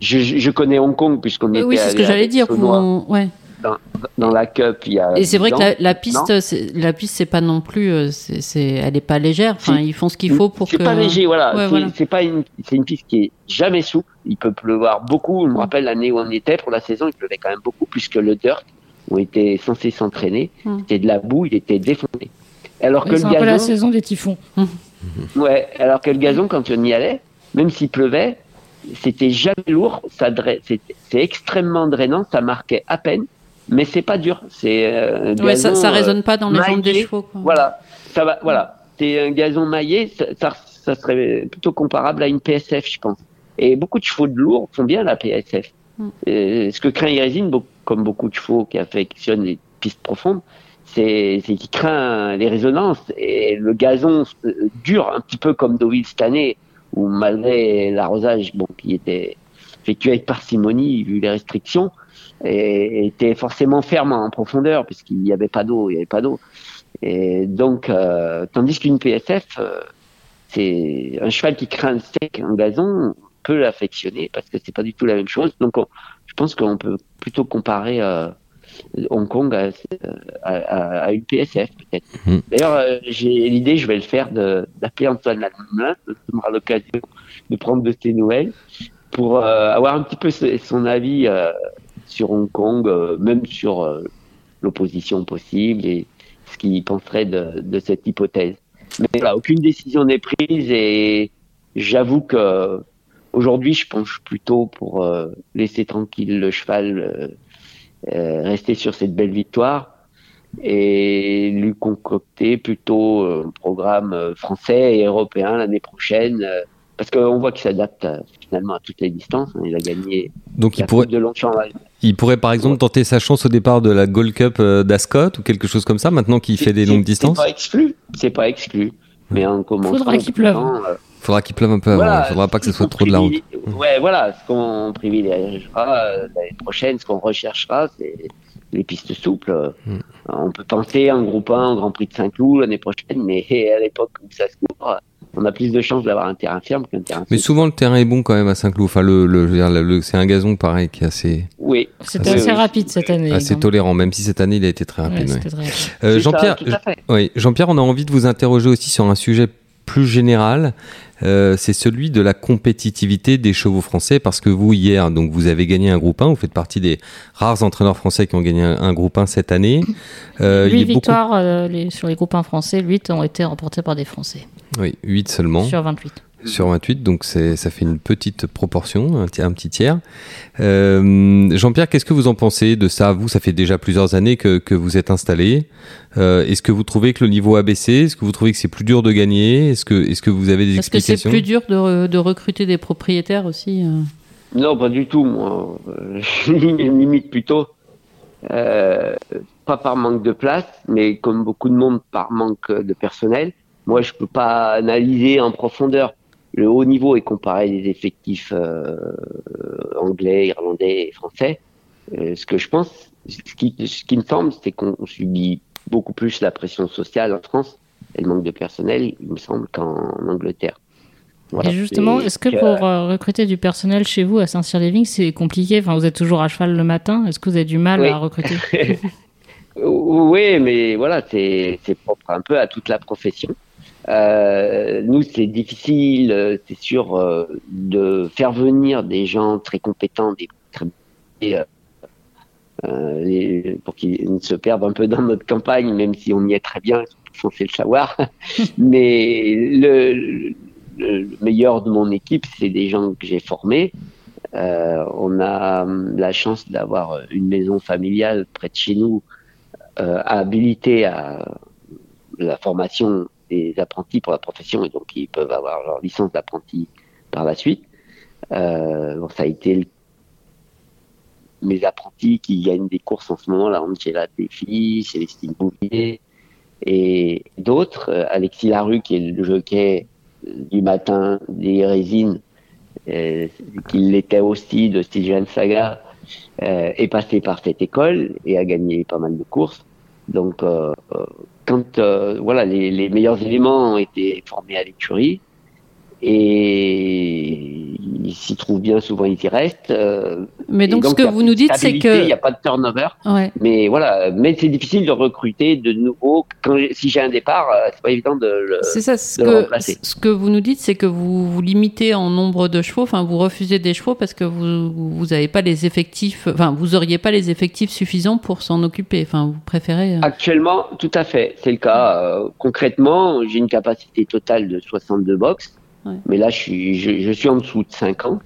Je, connais Hong Kong puisqu'on Oui, était oui, c'est ce que j'allais dire. Ouais. Dans la Cup il y a Et c'est vrai 10 que la, piste, c'est- la piste, c'est pas non plus, euh, c'est, c'est- elle est pas légère. Enfin, ils font ce qu'il faut pour c'est que. pas léger, voilà. Ouais, c'est voilà. c'est pas une, c'est une piste qui est jamais souple. Il peut pleuvoir beaucoup. Je me rappelle l'année où on y était pour la saison, il pleuvait quand même beaucoup puisque le dirt où on était censé s'entraîner, Mm. c'était de la boue, il était défoncé. Alors que C'est le un peu la gazon, saison des typhons. ouais, alors que le gazon quand on y allait, même s'il pleuvait, c'était jamais lourd, ça dra- c'est c'est extrêmement drainant, ça marquait à peine, mais c'est pas dur. C'est euh, Ouais, ça, ça euh, résonne pas dans les jambes des chevaux. quoi. Voilà, ça va, voilà. C'est un gazon maillé, ça, ça, ça serait plutôt comparable à une PSF, je pense. Et beaucoup de chevaux de lourd font bien la PSF. Mm. Euh, ce que craint Irésine, comme beaucoup de chevaux qui affectionnent les pistes profondes, c'est qu'il craint les résonances et le gazon euh, dure un petit peu comme Deauville cette année, où malgré l'arrosage, bon, qui était effectué avec parcimonie vu les restrictions, et, était forcément ferme en profondeur puisqu'il n'y avait pas d'eau, il n'y avait pas d'eau. Et donc, euh, tandis qu'une PSF, euh, c'est un cheval qui craint le sec en gazon, on peut l'affectionner parce que c'est pas du tout la même chose. Donc, je pense qu'on peut plutôt comparer euh, Hong Kong à, à, une PSF peut-être. Hmm. D'ailleurs, j'ai l'idée, je vais le faire, d'appeler Antoine Lamelin, ça m'aura l'occasion de prendre de ses nouvelles pour avoir un petit peu son avis sur Hong Kong, euh, même sur euh, l'opposition possible et ce qu'il penserait de, cette hypothèse. Mais voilà, aucune décision n'est prise et j'avoue que aujourd'hui, je penche plutôt pour euh, laisser tranquille le cheval, rester sur cette belle victoire et lui concocter plutôt un programme français et européen l'année prochaine parce qu'on voit qu'il s'adapte finalement à toutes les distances. Hein. Il a gagné Donc il pourrait, de Longchamp. Il pourrait par exemple tenter sa chance au départ de la Gold Cup euh, d'Ascot ou quelque chose comme ça, maintenant qu'il fait des longues distances C'est pas exclu, c'est pas exclu. Mais en commençant. Faudra qu'il pleuve. Euh, Faudra qu'il pleuve un peu avant. Il faudra pas que ce soit trop de la route. Ouais, voilà. Ce qu'on privilégiera euh, l'année prochaine, ce qu'on recherchera, c'est les pistes souples. Hmm. On peut penser un groupe 1 au Grand Prix de Saint-Cloud l'année prochaine, mais à l'époque où ça se couvre, on a plus de chances d'avoir un terrain ferme qu'un terrain Mais souvent, le terrain est bon quand même à Saint-Cloud. Enfin, le, le, c'est un gazon pareil qui est assez. Oui. C'était assez, rapide cette année. Assez tolérant, même si cette année il a été très rapide. Euh, Jean-Pierre, oui, Jean-Pierre, on a envie de vous interroger aussi sur un sujet plus général, euh, c'est celui de la compétitivité des chevaux français, parce que vous, hier, donc vous avez gagné un groupe 1, vous faites partie des rares entraîneurs français qui ont gagné un, groupe 1 cette année. Euh, 8 victoires euh, sur les groupes 1 français, 8 ont été remportés par des Français. Oui, 8 seulement. Sur 28 sur 28, donc ça fait une petite proportion, un, un petit tiers. Euh, Jean-Pierre, qu'est-ce que vous en pensez de ça? Vous, ça fait déjà plusieurs années que, que vous êtes installé. Euh, est-ce que vous trouvez que le niveau a baissé? Est-ce que vous trouvez que c'est plus dur de gagner? Est-ce que, est-ce que vous avez des explications Est-ce que c'est plus dur de, de, recruter des propriétaires aussi euh Non, pas du tout. Moi, je limite plutôt. pas par manque de place, mais comme beaucoup de monde, par manque de personnel. Moi, je peux pas analyser en profondeur le haut niveau est comparé des effectifs euh, anglais, irlandais et français. Euh, ce que je pense, ce qui, ce qui me semble, c'est qu'on subit beaucoup plus la pression sociale en France et le manque de personnel, il me semble, qu'en Angleterre. Et justement, est-ce que pour euh, recruter du personnel chez vous à Saint-Cyr-les-Vignes, c'est compliqué? Enfin, vous êtes toujours à cheval le matin. Est-ce que vous avez du mal à recruter? Oui, mais voilà, c'est propre un peu à toute la profession. Euh, nous, c'est difficile, euh, c'est sûr, euh, de faire venir des gens très compétents, des très, euh, pour qu'ils ne se perdent un peu dans notre campagne, même si on y est très bien, ils sont censés le savoir. Mais le, le, meilleur de mon équipe, c'est des gens que j'ai formés. On a hum, la chance d'avoir une maison familiale près de chez nous, habilitée à la formation des apprentis pour la profession et donc ils peuvent avoir leur licence d'apprenti par la suite. Euh, ça a été mes apprentis qui gagnent des courses en ce moment, là, Angela Tefi, Célestine Bouvier et d'autres. Euh, Alexis Larue, qui est le jockey du matin des résines, euh, qui l'était aussi de Stygian Saga, euh, est passé par cette école et a gagné pas mal de courses. Donc, euh, quand euh, voilà, les, les, meilleurs éléments ont été formés à l'écurie et ils s'y trouvent bien, souvent ils y restent. Euh, mais donc, ce que vous nous dites, c'est que il n'y a pas de turnover. Mais voilà, mais c'est difficile de recruter de nouveau. Quand, si j'ai un départ, euh, c'est pas évident de le. C'est ça. Ce que, ce que vous nous dites, c'est que vous vous limitez en nombre de chevaux. Enfin, vous refusez des chevaux parce que vous vous n'avez pas les effectifs. Enfin, vous auriez pas les effectifs suffisants pour s'en occuper. Enfin, vous préférez. Euh, Actuellement, tout à fait, c'est le cas. concrètement, j'ai une capacité totale de 62 box. Mais là, je suis, en dessous de 50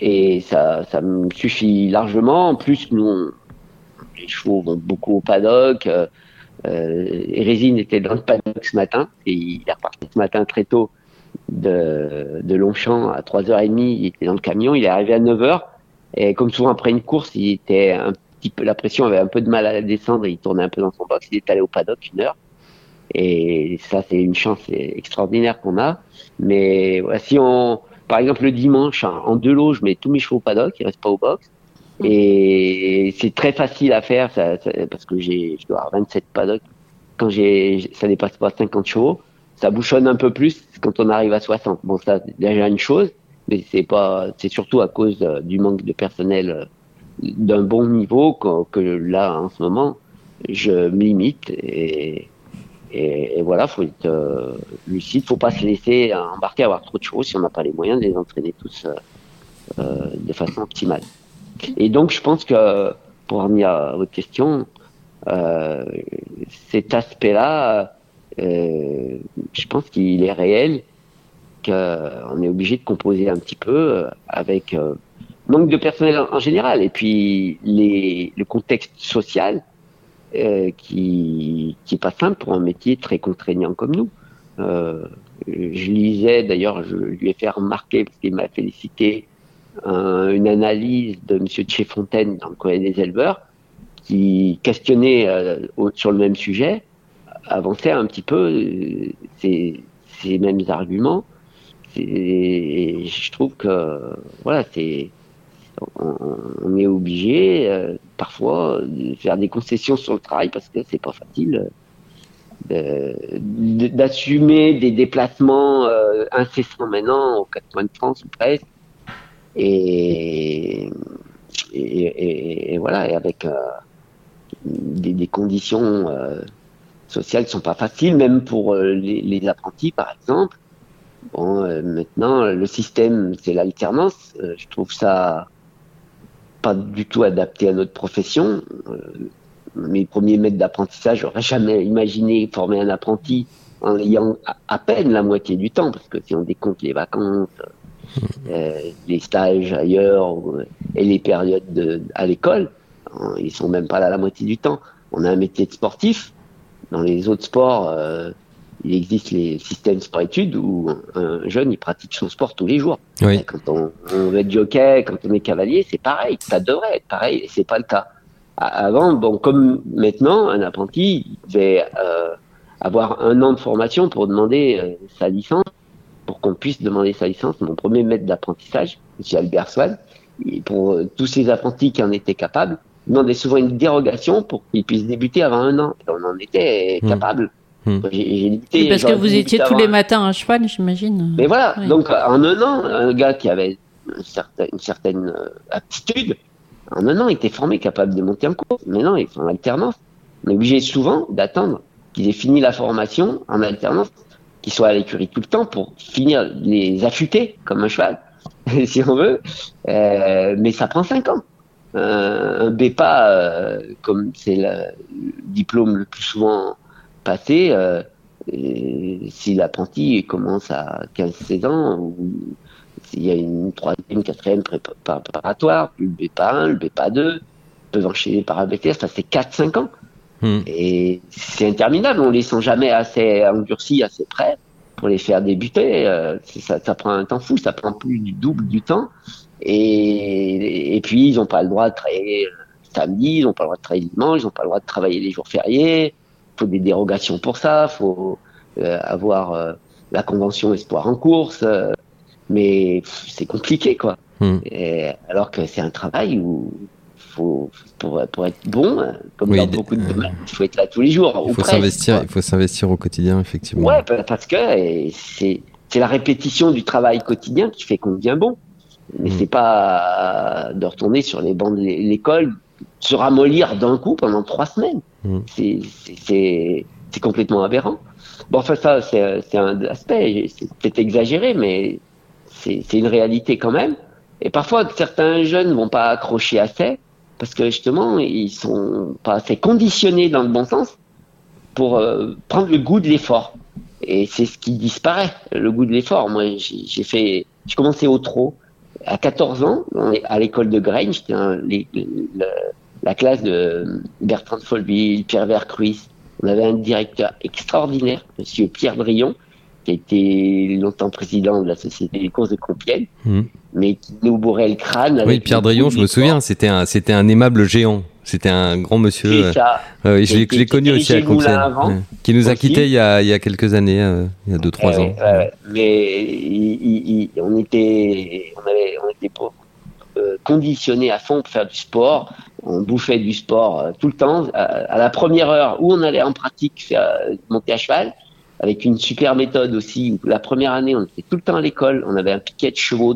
et ça, me suffit largement. En plus, nous, les chevaux vont beaucoup au paddock. Euh, euh était dans le paddock ce matin et il est reparti ce matin très tôt de, Longchamp à 3h30. Il était dans le camion, il est arrivé à 9h et comme souvent après une course, il était un petit peu, la pression avait un peu de mal à descendre il tournait un peu dans son box. Il est allé au paddock une heure. Et ça, c'est une chance extraordinaire qu'on a. Mais si on, par exemple, le dimanche, en deux lots, je mets tous mes chevaux au paddock, ils restent pas au box. Et c'est très facile à faire ça, ça- parce que j'ai, je dois avoir 27 paddocks. Quand j'ai, ça dépasse pas 50 chevaux, ça bouchonne un peu plus quand on arrive à 60. Bon, ça, c'est déjà une chose, mais c'est pas, c'est surtout à cause euh, du manque de personnel euh, d'un bon niveau que, que là, en ce moment, je me limite et, et, et voilà, faut être euh, lucide, faut pas se laisser embarquer à avoir trop de chevaux si on n'a pas les moyens de les entraîner tous euh, euh, de façon optimale. Et donc, je pense que, pour revenir à votre question, euh, cet aspect-là, euh, je pense qu'il est réel, qu'on est obligé de composer un petit peu euh, avec manque de personnel en, en général, et puis les, le contexte social euh, qui qui pas simple pour un métier très contraignant comme nous. Euh, je lisais d'ailleurs, je lui ai fait remarquer parce qu'il m'a félicité un- une analyse de Monsieur Tchefontaine dans le Courrier des éleveurs qui questionnait euh, sur le même sujet, avançait un petit peu ces, ces mêmes arguments. Et je trouve que voilà, c'est on, est obligé euh, parfois de faire des concessions sur le travail parce que c'est pas facile euh, d'assumer des déplacements euh, incessants maintenant aux quatre coins de France ou presque. Et, voilà et avec des, conditions sociales qui sont pas faciles même pour les, les apprentis par exemple. Bon maintenant le système c'est l'alternance. Je trouve ça pas du tout adapté à notre profession Euh, mes premiers maîtres d'apprentissage j'aurais jamais imaginé former un apprenti en ayant à, peine la moitié du temps parce que si on décompte les vacances euh, les stages ailleurs euh, et les périodes de, à l'école, ils sont même pas là la moitié du temps. On a un métier de sportif. Dans les autres sports, il existe les systèmes sport-études où un jeune il pratique son sport tous les jours. Oui. Quand on, on va être jockey, quand on est cavalier, c'est pareil. Ça devrait être pareil, et c'est pas le cas. Avant, bon, comme maintenant, un apprenti il devait euh, avoir un an de formation pour demander euh, sa licence, pour qu'on puisse demander sa licence. Mon premier maître d'apprentissage, M. Albert Swann, et pour euh, tous ces apprentis qui en étaient capables, demandait souvent une dérogation pour qu'ils puissent débuter avant un an. Et on en était Hmm. capable. Hmm. J'ai- Oui, parce que vous étiez tous les matins à cheval, j'imagine. mais voilà, Oui. donc en un an, un gars qui avait une certaine, une certaine euh, aptitude, en un an, il était formé, capable de monter en course. Mais non, ils sont en alternance. On est obligé souvent d'attendre qu'ils aient fini la formation en alternance, qu'ils soient à l'écurie tout le temps pour finir les affûter comme un cheval, si on veut. Euh, mais ça prend cinq ans. Euh, un BEPA, euh, comme c'est le diplôme le plus souvent passé, euh, si l'apprenti commence à 15-16 ans, ou s'il y a une troisième, quatrième prépa- préparatoire, le BEPA 1, le BEPA 2, peuvent enchaîner par un BTS, ça c'est 4-5 ans. Hmm. Et c'est interminable, on les sent jamais assez endurcis, assez prêts pour les faire débuter. euh, ça, ça prend un temps fou, ça prend plus du double du temps. Et, et puis, ils n'ont pas le droit de travailler le samedi, ils n'ont pas le droit de travailler le dimanche, ils n'ont pas le droit de travailler les jours fériés. Faut des dérogations pour ça, faut euh, avoir euh, la convention espoir en course. euh, mais c'est compliqué, quoi. Hmm. Et, alors que c'est un travail où faut, pour, pour être bon, comme Oui, dans beaucoup de domaines, il faut être là tous les jours. Il faut s'investir, il faut s'investir au quotidien, effectivement. Ouais, pa- parce que c'est c'est la répétition du travail quotidien qui fait qu'on devient bon. Mais Mm. c'est pas de retourner sur les bancs de l'é- l'école, se ramollir d'un coup pendant trois semaines. Mm. C'est- complètement aberrant. Bon, enfin ça, c'est un aspect, c'est peut-être exagéré, mais c'est une réalité quand même. Et parfois, certains jeunes vont pas accrocher assez parce que justement, ils sont pas assez conditionnés dans le bon sens pour euh, prendre le goût de l'effort. Et c'est ce qui disparaît, le goût de l'effort. Moi, j'ai fait, j'ai commencé au trot à 14 ans à l'école de Graines. La classe de Bertrand de Folville, Pierre Vercruis. On avait un directeur extraordinaire, Monsieur Pierre Brion, qui a été longtemps président de la Société des courses de Compiègne, mais qui nous bourrait le crâne. Oui, Pierre goût je me souviens, c'était un, c'était un aimable géant. C'était un grand monsieur. C'est euh, ça. je l'ai connu aussi à Compiègne. Qui nous a quittés il y a, il y a quelques années, euh, il y a 2-3 Ouais, ans. ouais, ouais. Mais il- il- il- on était, on avait, on était euh, conditionné à fond pour faire du sport. On bouffait du sport euh, tout le temps. À, à la première heure où on allait en pratique euh, monter à cheval, avec une super méthode aussi. La première année, on était tout le temps à l'école. On avait un piquet de chevaux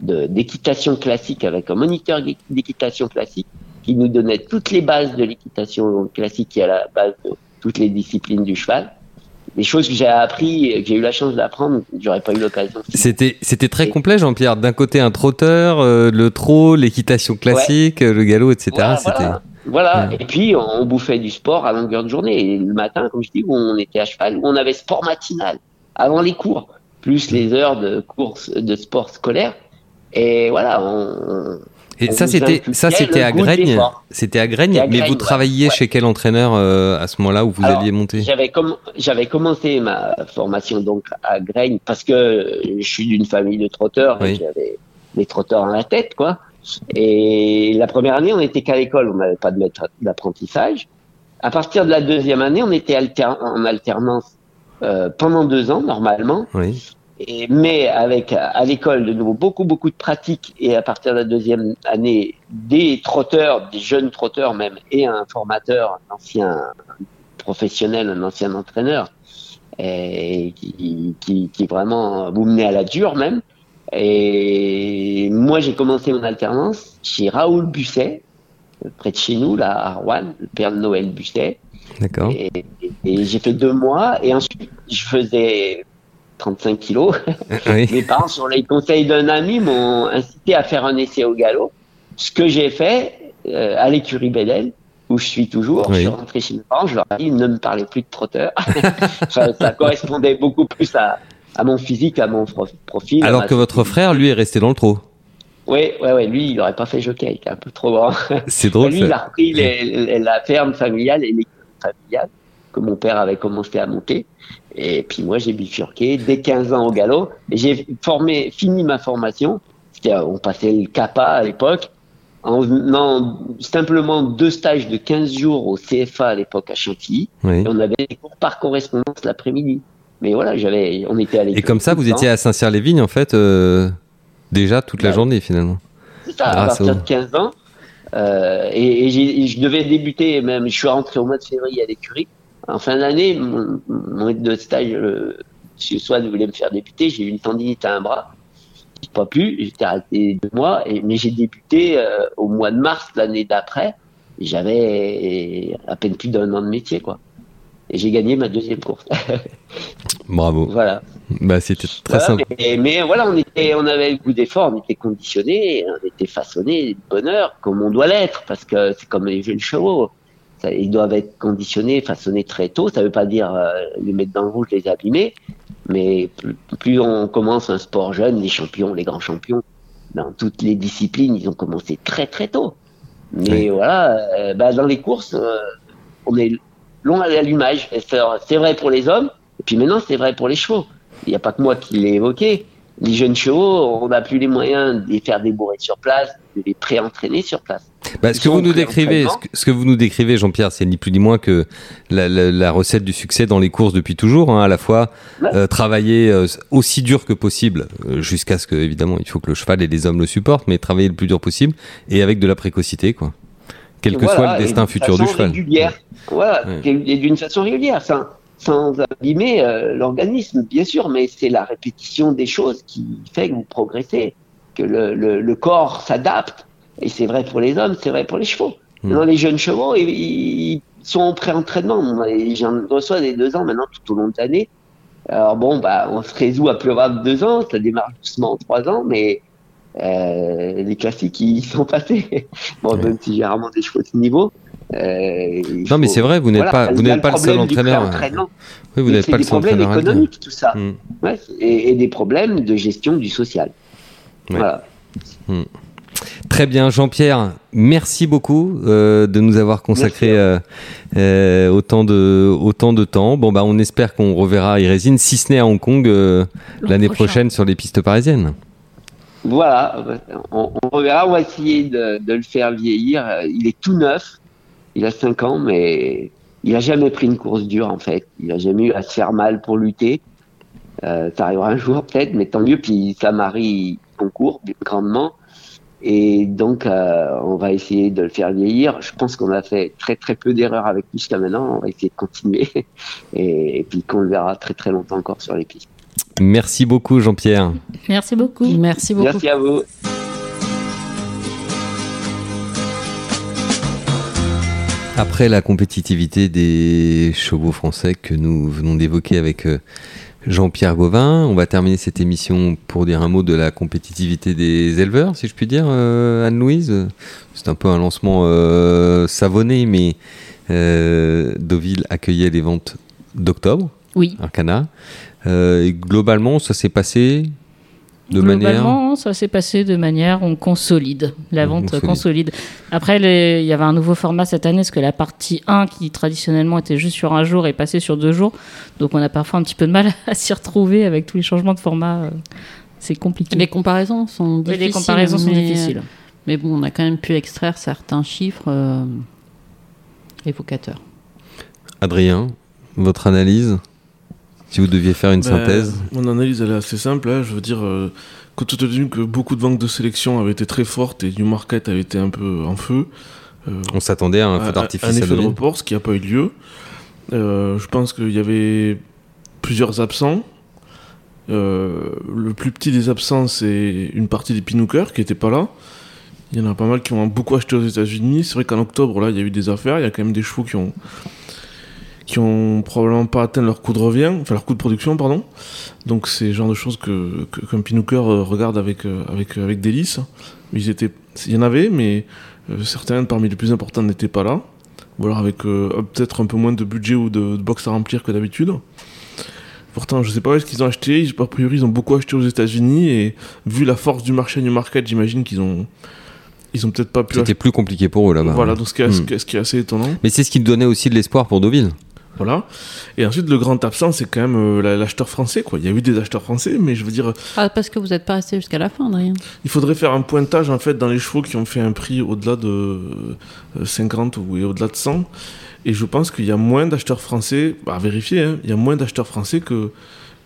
d'équitation classique avec un moniteur d'é- d'équitation classique qui nous donnait toutes les bases de l'équitation classique qui est à la base de toutes les disciplines du cheval. Des choses que j'ai appris, et que j'ai eu la chance d'apprendre, j'aurais pas eu l'occasion. C'était c'était très complet, Jean-Pierre. D'un côté, un trotteur, euh, le trot, l'équitation classique, euh, le galop, etc. Voilà, C'était voilà. Ouais. Et puis, on, bouffait du sport à longueur de journée. Et le matin, comme je dis, on était à cheval, on avait sport matinal avant les cours, plus les heures de course de sport scolaire. Et voilà, on, Et ça, c'était ça, c'était à Graigne. C'était à Graigne. À Mais Graigne, vous travailliez Ouais. chez quel entraîneur euh, à ce moment-là où vous Alors, alliez monter? J'avais comm- j'avais commencé ma formation donc à Graigne parce que je suis d'une famille de trotteurs Oui. et j'avais des trotteurs dans la tête quoi. Et la première année on était qu'à l'école, on n'avait pas de maître d'apprentissage. À partir de la deuxième année, on était alter- en alternance euh, pendant deux ans normalement. Oui. Et, mais avec à l'école de nouveau beaucoup beaucoup de pratiques et à partir de la deuxième année des trotteurs, des jeunes trotteurs même et un formateur, un ancien professionnel, un ancien entraîneur et qui, qui, qui vraiment vous menait à la dure même. Et moi j'ai commencé mon alternance chez Raoul Busset, près de chez nous là à Rouen, le père de Noël Busset. D'accord. Et, et j'ai fait deux mois et ensuite je faisais 35 kilos. oui. Mes parents, sur les conseils d'un ami, m'ont incité à faire un essai au galop. Ce que j'ai fait euh, à l'écurie Bédel, où je suis toujours. Oui. Je suis rentré chez mes parents, je leur ai dit ne me parlez plus de trotteur. ça, ça correspondait beaucoup plus à, à mon physique, à mon prof- profil. Alors que votre frère, lui, est resté dans le trot. Oui, ouais, ouais, lui, il aurait pas fait jockey, il était un peu trop grand. C'est drôle. lui, il a repris les- les- la ferme familiale et l'écurie familiale que mon père avait commencé à monter. Et puis moi, j'ai bifurqué dès 15 ans au galop. J'ai formé, fini ma formation. On passait le CAPA à l'époque. En faisant simplement deux stages de 15 jours au CFA à l'époque à Chantilly. Oui. Et on avait des cours par correspondance l'après-midi. Mais voilà, j'avais, on était à l'école. Et comme ça, vous temps. étiez à Saint-Cyr-les-Vignes, en fait, euh, déjà toute la Ouais. journée, finalement. C'est ça, à partir de 15 ans. Euh, et et je devais débuter, même, je suis rentré au mois de février à l'écurie. En fin d'année, mon, mon maître de stage, euh, M. Swann voulait me faire débuter. J'ai eu une tendinite à un bras. J'ai pas pu, j'étais arrêté deux mois, et, mais j'ai débuté euh, au mois de mars l'année d'après. J'avais à peine plus d'un an de métier, quoi. Et j'ai gagné ma deuxième course. Bravo. voilà. Bah, c'était très Voilà, simple. Mais, mais voilà, on était, on avait le goût d'effort, on était conditionné, on était façonné de bonheur, comme on doit l'être, parce que c'est comme les jeunes chevaux. Ça, ils doivent être conditionnés, façonnés très tôt. Ça veut pas dire euh, les mettre dans le rouge, les abîmer, mais plus, plus on commence un sport jeune, les champions, les grands champions, dans toutes les disciplines, ils ont commencé très très tôt. Mais Oui. voilà, euh, bah, dans les courses, euh, on est long à l'allumage. C'est vrai pour les hommes, et puis maintenant c'est vrai pour les chevaux. Il n'y a pas que moi qui l'ai évoqué. Les jeunes chevaux, on n'a plus les moyens de les faire débourrer sur place, de les pré-entraîner sur place. Bah, ce que vous nous en décrivez, ce que, ce que vous nous décrivez, Jean-Pierre, c'est ni plus ni moins que la, la- la recette du succès dans les courses depuis toujours. hein, à la fois Ouais. euh, travailler euh, aussi dur que possible, euh, jusqu'à ce que évidemment il faut que le cheval et les hommes le supportent, mais travailler le plus dur possible et avec de la précocité, quoi. Quel que Voilà, soit le destin futur du cheval. Régulière. Voilà, Ouais. et d'une façon régulière, sans, sans abîmer euh, l'organisme, bien sûr, mais c'est la répétition des choses qui fait que vous progressez, que le, le, le corps s'adapte. Et c'est vrai pour les hommes, c'est vrai pour les chevaux. Mm. Maintenant, les jeunes chevaux, ils, ils sont en pré-entraînement. J'en reçois des deux ans maintenant tout au long de l'année. Alors bon, bah, on se résout à plus avoir de deux ans, ça démarre doucement en trois ans, mais euh, les classiques ils sont passés. bon, même si j'ai rarement des chevaux de ce niveau. Euh, Non, mais c'est vrai, vous n'êtes voilà, pas, vous n'êtes pas le seul entraîneur. Oui, vous n'êtes pas le des seul problèmes entraîneur. le dire. économiques, tout ça. Mm. Ouais, et, et des problèmes de gestion du social. Ouais. Voilà. Très bien, Jean-Pierre, merci beaucoup euh, de nous avoir consacré euh, euh, autant de autant de temps. Bon bah on espère qu'on reverra Irésine, si ce n'est à Hong Kong L'an l'année prochain. prochaine sur les pistes parisiennes. Voilà, on, on reverra, on va essayer de, de le faire vieillir. Il est tout neuf, il a 5 ans, mais il a jamais pris une course dure en fait. Il a jamais eu à se faire mal pour lutter. Euh, ça arrivera un jour peut-être, mais tant mieux. Puis sa Marie concourt grandement. Et donc, euh, on va essayer de le faire vieillir. Je pense qu'on a fait très très peu d'erreurs avec lui jusqu'à maintenant. On va essayer de continuer et, et puis qu'on le verra très très longtemps encore sur les pistes. Merci beaucoup, Jean-Pierre. Merci beaucoup. Merci beaucoup. Merci à vous. Après la compétitivité des chevaux français que nous venons d'évoquer avec euh, Jean-Pierre Gauvin, on va terminer cette émission pour dire un mot de la compétitivité des éleveurs, si je puis dire, euh, Anne-Louise. C'est un peu un lancement euh, savonné, mais euh, Deauville accueillait les ventes d'octobre, Oui. Arcana. Euh, et globalement, ça s'est passé de manière... Globalement, ça s'est passé de manière on consolide, la On vente consolide. consolide. Après, les- il y avait un nouveau format cette année, parce que la partie 1, qui traditionnellement était juste sur un jour, est passée sur deux jours. Donc on a parfois un petit peu de mal à s'y retrouver avec tous les changements de format. C'est compliqué. Les comparaisons sont Oui, difficiles. les comparaisons sont mais, difficiles. Mais bon, on a quand même pu extraire certains chiffres euh, évocateurs. Adrien, votre analyse? Si vous deviez faire une Ben, synthèse Mon analyse, elle est assez simple. hein. Je veux dire, euh, compte tenu que beaucoup de ventes de sélection avaient été très fortes et Newmarket avait été un peu en feu, euh, On s'attendait à un feu d'artifice un effet de report, ce qui n'a pas eu lieu. Euh, je pense qu'il y avait plusieurs absents. Euh, le plus petit des absents, c'est une partie des Pinookers qui n'étaient pas là. Il y en a pas mal qui ont beaucoup acheté aux États-Unis. C'est vrai qu'en octobre, là, il y a eu des affaires. Il y a quand même des chevaux qui ont, qui ont probablement pas atteint leur coût de revient, enfin leur coût de production, pardon. Donc c'est le genre de choses que, que- qu'un Pinooker euh, regarde avec, euh, avec, avec délice. Ils étaient, il y en avait, mais euh, certains parmi les plus importants n'étaient pas là. Ou alors avec euh, peut-être un peu moins de budget ou de, de box à remplir que d'habitude. Pourtant, je sais pas où est-ce qu'ils ont acheté. A priori, ils ont beaucoup acheté aux États-Unis et vu la force du marché New Market, j'imagine qu'ils ont, ils ont peut-être pas pu. C'était plus compliqué pour eux là-bas. Voilà, donc ce qui, est, ce Hmm. qui est- ce qui est assez étonnant. Mais c'est ce qui donnait aussi de l'espoir pour Deauville. Voilà. Et ensuite, le grand absent, c'est quand même euh, la- l'acheteur français. Quoi. Il y a eu des acheteurs français, mais je veux dire, Ah, parce que vous n'êtes pas resté jusqu'à la fin, Adrien. il faudrait faire un pointage en fait dans les chevaux qui ont fait un prix au-delà de euh, 50 ou et au-delà de 100. Et je pense qu'il y a moins d'acheteurs français, bah, à vérifier, hein, il y a moins d'acheteurs français que,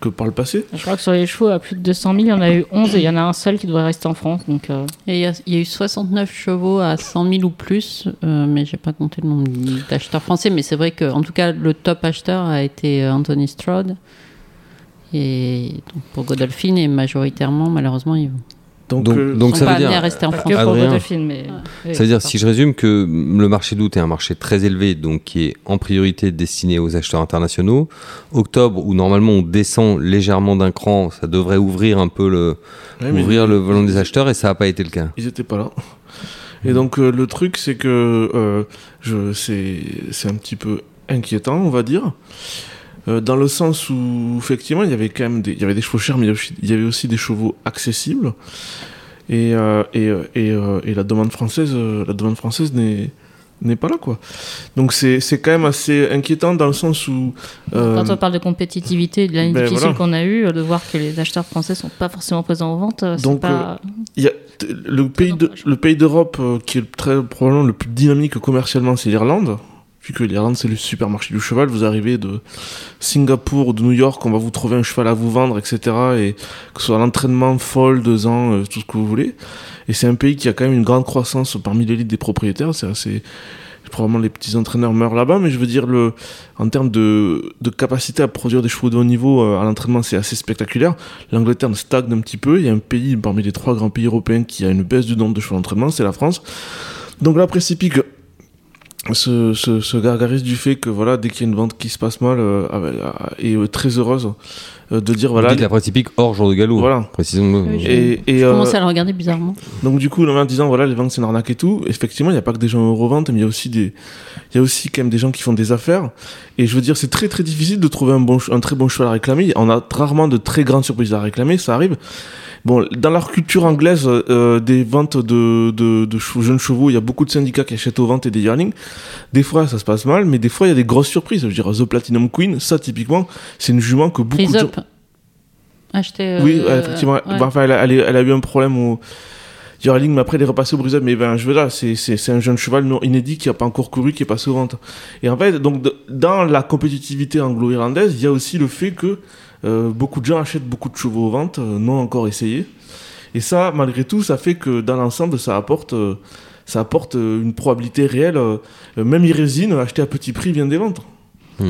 que par le passé. Je crois que sur les chevaux à plus de 200 000, il y en a eu 11 et il y en a un seul qui devrait rester en France. Donc, euh, Et il y, a- il y a eu 69 chevaux à 100 000 ou plus, euh, mais j'ai pas compté le nombre d'acheteurs français. Mais c'est vrai que, en tout cas, le top acheteur a été euh, Anthony Stroud. Et donc pour Godolphin, et majoritairement, malheureusement, ils Donc, Donc, euh, donc ça pas veut dire. à rester en France. que pour Adrien. Godolphin, mais. oui, Ça veut dire, si je résume, que le marché d'août est un marché très élevé, donc qui est en priorité destiné aux acheteurs internationaux. Octobre, où normalement on descend légèrement d'un cran, ça devrait ouvrir un peu le, ouais, mais- le volant des acheteurs, et ça n'a pas été le cas. Ils étaient pas là. Et donc euh, le truc c'est que euh, c'est un petit peu inquiétant on va dire Euh, dans le sens où effectivement il y avait quand même des il y avait des chevaux chers mais il y avait aussi- des chevaux accessibles et euh, et, euh, et, et la demande française la demande française n'est n'est pas là quoi donc c'est c'est quand même assez inquiétant dans le sens où euh, Quand on parle de compétitivité de l'année ben difficile voilà. qu'on a eue, de voir que les acheteurs français sont pas forcément présents aux ventes, c'est Donc, pas. Il y a t- le pays de, le pays d'Europe euh, qui est très probablement le plus dynamique commercialement, c'est l'Irlande. Vu que l'Irlande c'est le supermarché du cheval, vous arrivez de Singapour ou de New York, on va vous trouver un cheval à vous vendre, etc. Et que ce soit l'entraînement, folle, deux ans, euh, tout ce que vous voulez. Et c'est un pays qui a quand même une grande croissance parmi l'élite des propriétaires. C'est assez probablement les petits entraîneurs meurent là-bas, mais je veux dire le en termes de, de capacité à produire des chevaux de haut niveau euh, à l'entraînement, c'est assez spectaculaire. L'Angleterre stagne un petit peu. Il y a un pays parmi les trois grands pays européens qui a une baisse du nombre de chevaux d'entraînement, c'est la France. Donc là, précipite que se, se, se gargarise du fait que voilà, dès qu'il y a une vente qui se passe mal, euh, euh, et euh, très heureuse euh, de dire Voilà. voilà. Dites la pratique hors jour de galop, Voilà. précisons-le. Oui, je- Et, et, Je euh, commence à le regarder bizarrement. donc du coup, en disant voilà, les ventes c'est une arnaque et tout, effectivement, il n'y a pas que des gens en revente, mais il y a aussi des, il y a aussi quand même des gens qui font des affaires. Et je veux dire, c'est très très difficile de trouver un bon, un très bon cheval à réclamer. On a rarement de très grandes surprises à réclamer, ça arrive. Bon, dans leur culture anglaise, euh, des ventes de, de, de chevaux- jeunes chevaux, il y a beaucoup de syndicats qui achètent aux ventes et des yearlings. Des fois, ça se passe mal, mais des fois, il y a des grosses surprises. Je veux dire, The Platinum Queen, ça, typiquement, c'est une jument que beaucoup de gens... Acheter. Oui, euh, effectivement. ouais. Bah, enfin, elle, a, elle est- elle a eu un problème au Yearling, mais après, elle est repassée au brise Mais ben, je veux dire, c'est, un jeune cheval non inédit qui a pas encore couru, qui est passé aux ventes. Et en fait, donc, de- dans la compétitivité anglo-irlandaise, il y a aussi le fait que euh, beaucoup de gens achètent beaucoup de chevaux aux ventes, euh, non encore essayés. Et ça, malgré tout, ça fait que dans l'ensemble, ça apporte, euh, ça apporte une probabilité réelle. même Irésine, acheté à petit prix, vient des ventes.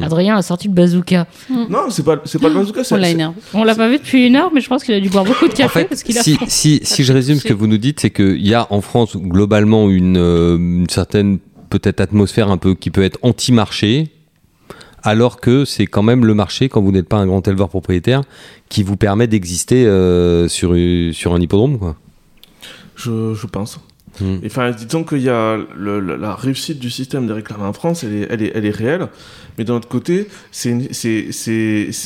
Adrien a sorti le bazooka. Non, c'est pas, c'est pas le bazooka, c'est On l'a énervé. On l'a pas vu depuis une heure, mais je pense qu'il a dû boire beaucoup de En café fait, parce qu'il a si, faim. si, si je résume ce que vous nous dites, c'est qu'il y a en France globalement une, euh, une certaine peut-être atmosphère un peu qui peut être anti-marché, alors que c'est quand même le marché, quand vous n'êtes pas un grand éleveur propriétaire, qui vous permet d'exister euh, sur, sur un hippodrome. Quoi. je, je pense. Et Enfin, disons qu'il y a le- le- la réussite du système des réclames en France, elle est, elle est, elle est réelle. Mais d'un autre côté, c'est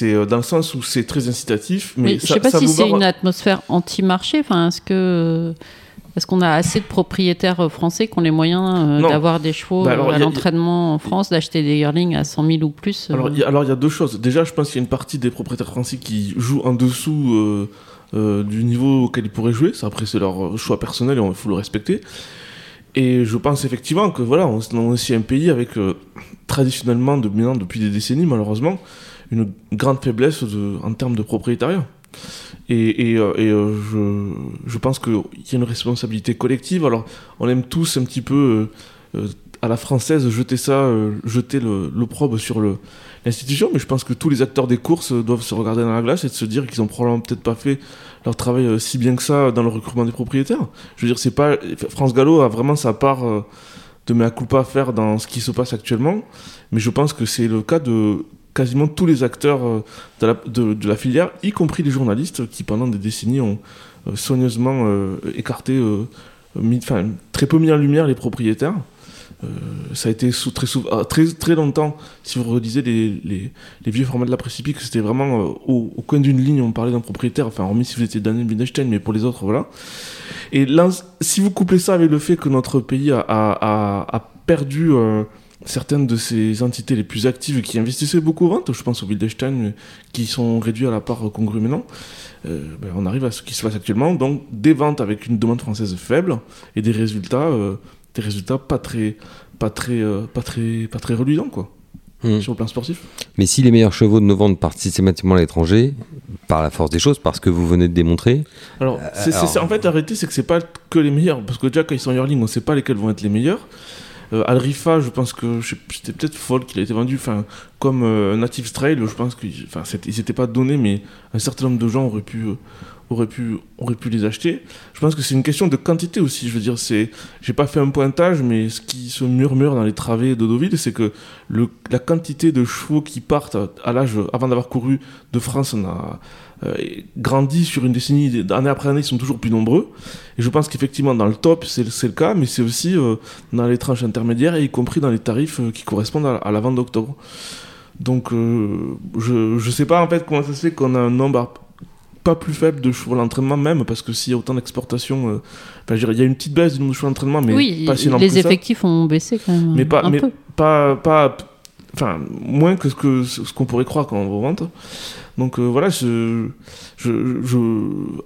euh, dans le sens où c'est très incitatif. Mais je ça- sais pas si c'est barre- une atmosphère anti-marché. Enfin, est-ce que est-ce qu'on a assez de propriétaires euh, français qui ont les moyens euh, d'avoir des chevaux Bah alors, euh, à l'entraînement en France, d'acheter des yearlings à 100 000 ou plus euh, Alors, il y a- alors, il y a deux choses. Déjà, je pense qu'il y a une partie des propriétaires français qui jouent en dessous euh, du niveau auquel ils pourraient jouer. Ça, après, c'est leur choix personnel et il faut le respecter. Et je pense effectivement que voilà, on est aussi un pays avec euh, traditionnellement, depuis des décennies, malheureusement, une grande faiblesse en termes de propriétariat. Et, euh, je, je pense qu'il y a une responsabilité collective. Alors, on aime tous un petit peu, à la française, jeter ça, jeter l'opprobre sur le, l'institution, mais je pense que tous les acteurs des courses euh, doivent se regarder dans la glace et se dire qu'ils ont probablement peut-être pas fait leur travail euh, si bien que ça dans le recrutement des propriétaires. Je veux dire, c'est pas France Gallo a vraiment sa part euh, de mea culpa à faire dans ce qui se passe actuellement, mais je pense que c'est le cas de quasiment tous les acteurs de la, filière, y compris les journalistes qui pendant des décennies ont soigneusement écarté, enfin très peu mis en lumière les propriétaires. Euh, ça a été sous, très, sou- ah, très, très longtemps, si vous relisez les, vieux formats de la presse hippique, c'était vraiment euh, au, au coin d'une ligne, on parlait d'un propriétaire, enfin, hormis si vous étiez Daniel Wittgenstein, mais pour les autres, voilà. Et si vous couplez ça avec le fait que notre pays a, perdu euh, certaines de ses entités les plus actives qui investissaient beaucoup aux ventes, je pense aux Wittgenstein, euh, qui sont réduits à la part congrue maintenant, euh, ben, on arrive à ce qui se passe actuellement, donc des ventes avec une demande française faible et des résultats, des résultats pas très, pas très, euh, pas très, pas très reluisants, quoi, Hmm. sur le plan sportif. Mais si les meilleurs chevaux de ventes partent systématiquement à l'étranger, par la force des choses, parce que vous venez de démontrer, Alors, c'est, c'est- alors- c'est- en fait, arrêtez, c'est que c'est pas que les meilleurs, parce que déjà, quand ils sont yearling, on sait pas lesquels vont être les meilleurs. Euh, Alrifa, je pense que c'était peut-être folle qu'il a été vendu, enfin, comme euh, Native Trail, je pense qu'ils s'étaient pas donnés, mais un certain nombre de gens auraient pu, euh, auraient pu, les acheter. Je pense que c'est une question de quantité aussi. Je veux dire, j'ai pas fait un pointage, mais ce qui se murmure dans les travées de Deauville, c'est que la quantité de chevaux qui partent à l'âge, avant d'avoir couru de France, on a euh, grandi sur une décennie, année après année, ils sont toujours plus nombreux. Et je pense qu'effectivement, dans le top, c'est le cas, mais c'est aussi euh, dans les tranches intermédiaires, et y compris dans les tarifs euh, qui correspondent à, à la vente d'octobre. Donc, euh, je ne sais pas en fait comment ça se fait qu'on a un nombre pas plus faible de chevaux d'entraînement, même, parce que s'il y a autant d'exportation, euh, il y a une petite baisse du nombre de chevaux d'entraînement, mais oui, pas si les ça. effectifs ont baissé quand même. Mais pas, un mais peu. pas, pas, enfin, moins que ce que ce qu'on pourrait croire quand on vente. Donc euh, voilà, je, je, je,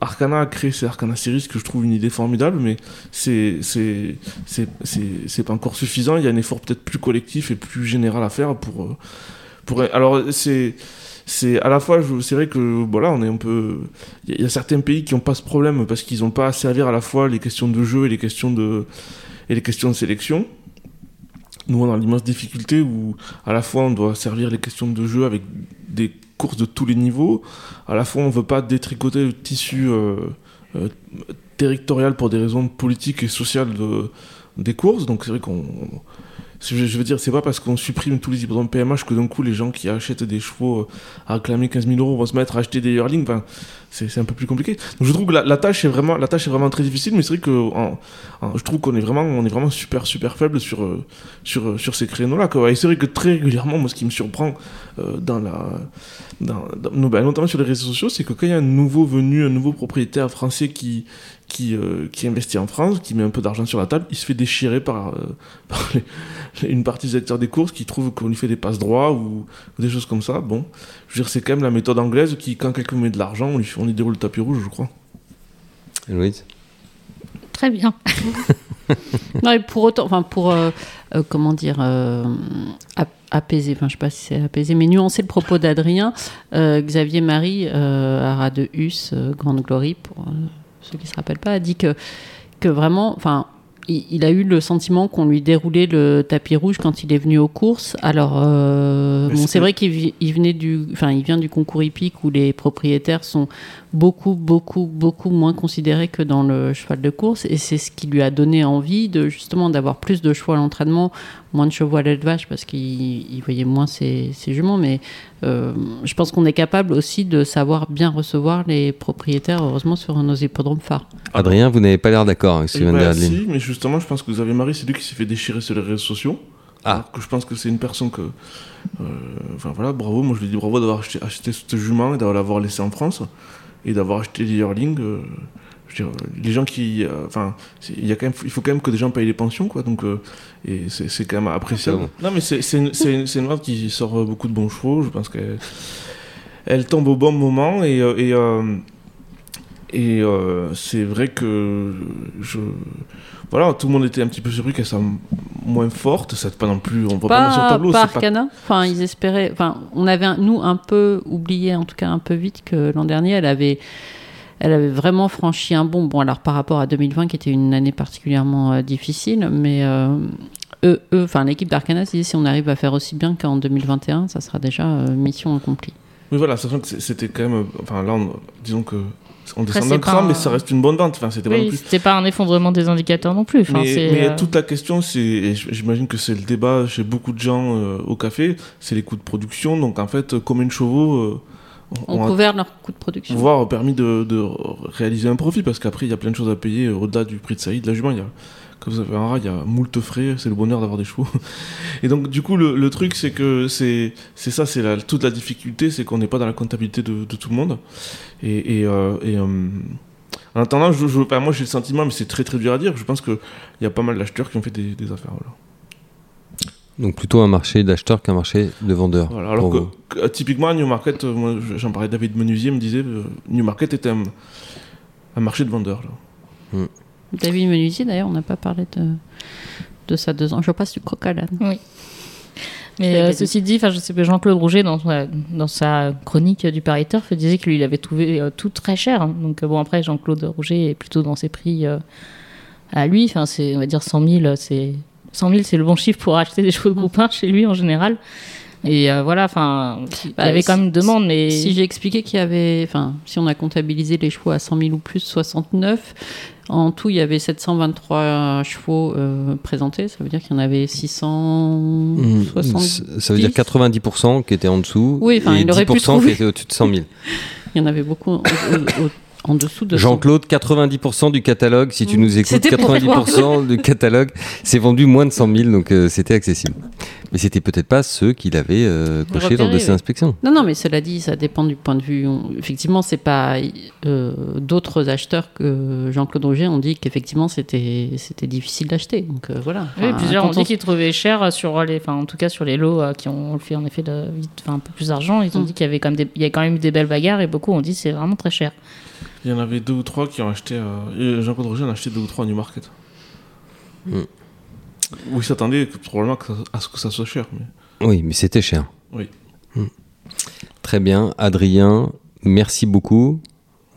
Arcana a créé ces Arcana Series que je trouve une idée formidable, mais c'est, c'est, c'est, pas encore suffisant. Il y a un effort peut-être plus collectif et plus général à faire pour, euh, pour. Alors c'est, c'est à la fois, c'est vrai que voilà, on est un peu. Il y a- il y, a certains pays qui n'ont pas ce problème parce qu'ils n'ont pas à servir à la fois les questions de jeu et les questions de et les questions de sélection. Nous, on a l'immense difficulté où à la fois on doit servir les questions de jeu avec des courses de tous les niveaux, à la fois on veut pas détricoter le tissu euh, euh, territorial pour des raisons politiques et sociales de, des courses. Donc c'est vrai qu'on je veux dire, c'est pas parce qu'on supprime tous les hippodromes PMH que d'un coup les gens qui achètent des chevaux euh, à réclamer 15 000 euros vont se mettre à acheter des yearlings. C'est un peu plus compliqué. Donc je trouve que la, tâche est vraiment, la tâche est vraiment très difficile, mais c'est vrai que je trouve qu'on est vraiment, est vraiment super super faible sur euh, sur euh, sur ces créneaux-là. Et c'est vrai que très régulièrement, moi, ce qui me surprend dans la, dans, dans- bah, notamment sur les réseaux sociaux, c'est que quand il y a un nouveau venu, un nouveau propriétaire français qui qui, euh, qui investit en France, qui met un peu d'argent sur la table, il se fait déchirer par, euh, par les- une partie des acteurs des courses qui trouvent qu'on lui fait des passes droits ou, ou des choses comme ça. Bon, je veux dire, c'est quand même la méthode anglaise qui, quand quelqu'un met de l'argent, on lui, fait- on lui déroule le tapis rouge, je crois. Louise? Très bien. Non, et pour autant, enfin pour euh, euh, comment dire euh, ap- apaiser, enfin je sais pas si c'est apaiser, mais nuancer le propos d'Adrien, euh, Xavier Marie, euh, Ara de Hus, euh, Grande Glory pour euh, ceux qui se rappellent pas, a dit que, que vraiment, enfin, il, a eu le sentiment qu'on lui déroulait le tapis rouge quand il est venu aux courses. Alors, euh, bon, c'est- vrai qu'il venait du, enfin, il vient du concours hippique où les propriétaires sont beaucoup, beaucoup, beaucoup moins considérés que dans le cheval de course, et c'est ce qui lui a donné envie de justement d'avoir plus de chevaux à l'entraînement, moins de chevaux à l'élevage parce qu'il il voyait moins ses, ses juments. Mais euh, je pense qu'on est capable aussi de savoir bien recevoir les propriétaires, heureusement, sur nos hippodromes phares. Adrien, vous n'avez pas l'air d'accord avec ce Eh que vient de dire Adeline. si, mais justement, je pense que Xavier Marie, c'est lui qui s'est fait déchirer sur les réseaux sociaux. Ah. Que je pense que c'est une personne que. euh, Enfin voilà, bravo. Moi, je lui dis bravo d'avoir acheté, acheté ce jument et d'avoir laissé en France et d'avoir acheté les yearlings. euh, dire, les gens qui. euh, Enfin, il y a quand même, il faut quand même que des gens payent les pensions, quoi. Donc, euh, et c'est c'est quand même appréciable. Non, mais c'est c'est une, c'est une, c'est une marque qui sort beaucoup de bons chevaux. Je pense qu'elle elle tombe au bon moment et. euh, et euh, et euh, c'est vrai que je voilà tout le monde était un petit peu surpris qu'elle soit moins forte c'est pas non plus on voit pas, sur le Pas, tableau pas c'est pas Arcana. Enfin, ils espéraient. Enfin, on avait un- nous un peu oublié, en tout cas un peu vite, que l'an dernier, elle avait, elle avait vraiment franchi un bond. Bon, alors par rapport à 2020, qui était une année particulièrement euh, difficile, mais euh, eux, enfin l'équipe d'Arcana, s'est dit si on arrive à faire aussi bien qu'en 2021, ça sera déjà euh, mission accomplie. oui voilà sachant que c'était quand même enfin là on- disons que on descend d'un cran un- mais ça reste une bonne vente enfin c'était pas non Oui, plus c'était pas un effondrement des indicateurs non plus. Enfin, mais, mais euh, toute la question, c'est, j'imagine que c'est le débat chez beaucoup de gens euh, au café, c'est les coûts de production. Donc en fait, combien de chevaux euh, On ont couvert leur coût de production. voire permis de, de réaliser un profit Parce qu'après, il y a plein de choses à payer euh, au-delà du prix de saillie de la jument. Il y a, comme vous avez un rat, il y a moult frais, c'est le bonheur d'avoir des chevaux. Et donc, du coup, le, le truc, c'est que c'est, ça, c'est la, toute la difficulté, c'est qu'on n'est pas dans la comptabilité de, de tout le monde. Et, et, euh, et, euh, en attendant, je, moi j'ai le sentiment, mais c'est très très dur à dire, je pense qu'il y a pas mal d'acheteurs qui ont fait des, des affaires. Voilà. Donc plutôt un marché d'acheteurs qu'un marché de vendeurs. Voilà, alors pour que, euh, typiquement, Newmarket, euh, moi j'en parlais, David Menuisier me disait, euh, Newmarket était un, un marché de vendeurs. Là. David Menuisier, d'ailleurs, on n'a pas parlé de, de ça deux ans. Je passe du coq à l'âne. Mais euh, ceci dit, enfin, je sais que Jean-Claude Rouget, dans, sa- dans sa chronique du Paris Turf, disait que lui, il avait trouvé euh, tout très cher. hein. Donc, euh, bon, après, Jean-Claude Rouget est plutôt dans ses prix euh, à lui. Enfin, c'est, on va dire 100 000, c'est, 100 000, c'est le bon chiffre pour acheter des chevaux de groupe 1 chez lui en général. Et euh, voilà, enfin, il y Bah, avait quand même une demande, mais. Si j'ai expliqué qu'il y avait, enfin, si on a comptabilisé les chevaux à 100 000 ou plus, 69, en tout, il y avait 723 chevaux euh, présentés. Ça veut dire qu'il y en avait 670. Mmh. Ça veut dire 90% qui étaient en dessous Oui, enfin, et il aurait pu 10% qui étaient au-dessus de 100 000. Il y en avait beaucoup au- au- au- en dessous de 100. Jean-Claude, 90% du catalogue, si tu Mmh. nous écoutes, C'était pour 90% du catalogue, c'est vendu moins de 100 000, donc euh, c'était accessible. Mais c'était peut-être pas ceux qu'il avait euh, Repérés, lors de ses oui. inspections. Non, non, mais cela dit, ça dépend du point de vue. On- Effectivement, c'est pas euh, d'autres acheteurs que Jean-Claude Roger ont dit qu'effectivement c'était c'était difficile d'acheter. Donc euh, voilà. Oui, plusieurs ont dit on- qu'ils trouvaient cher sur les, enfin, en tout cas sur les lots euh, qui ont fait en effet de, un peu plus d'argent. Ils ont Mm. dit qu'il y avait quand même des, il y a quand même eu des belles bagarres et beaucoup ont dit c'est vraiment très cher. Il y en avait deux ou trois qui ont acheté, euh, Jean-Claude Roger en a acheté deux ou trois à Newmarket. Mm. Où il s'attendait probablement que ça- à ce que ça soit cher. Mais... Oui, mais c'était cher. Oui. Hmm. Très bien. Adrien, merci beaucoup.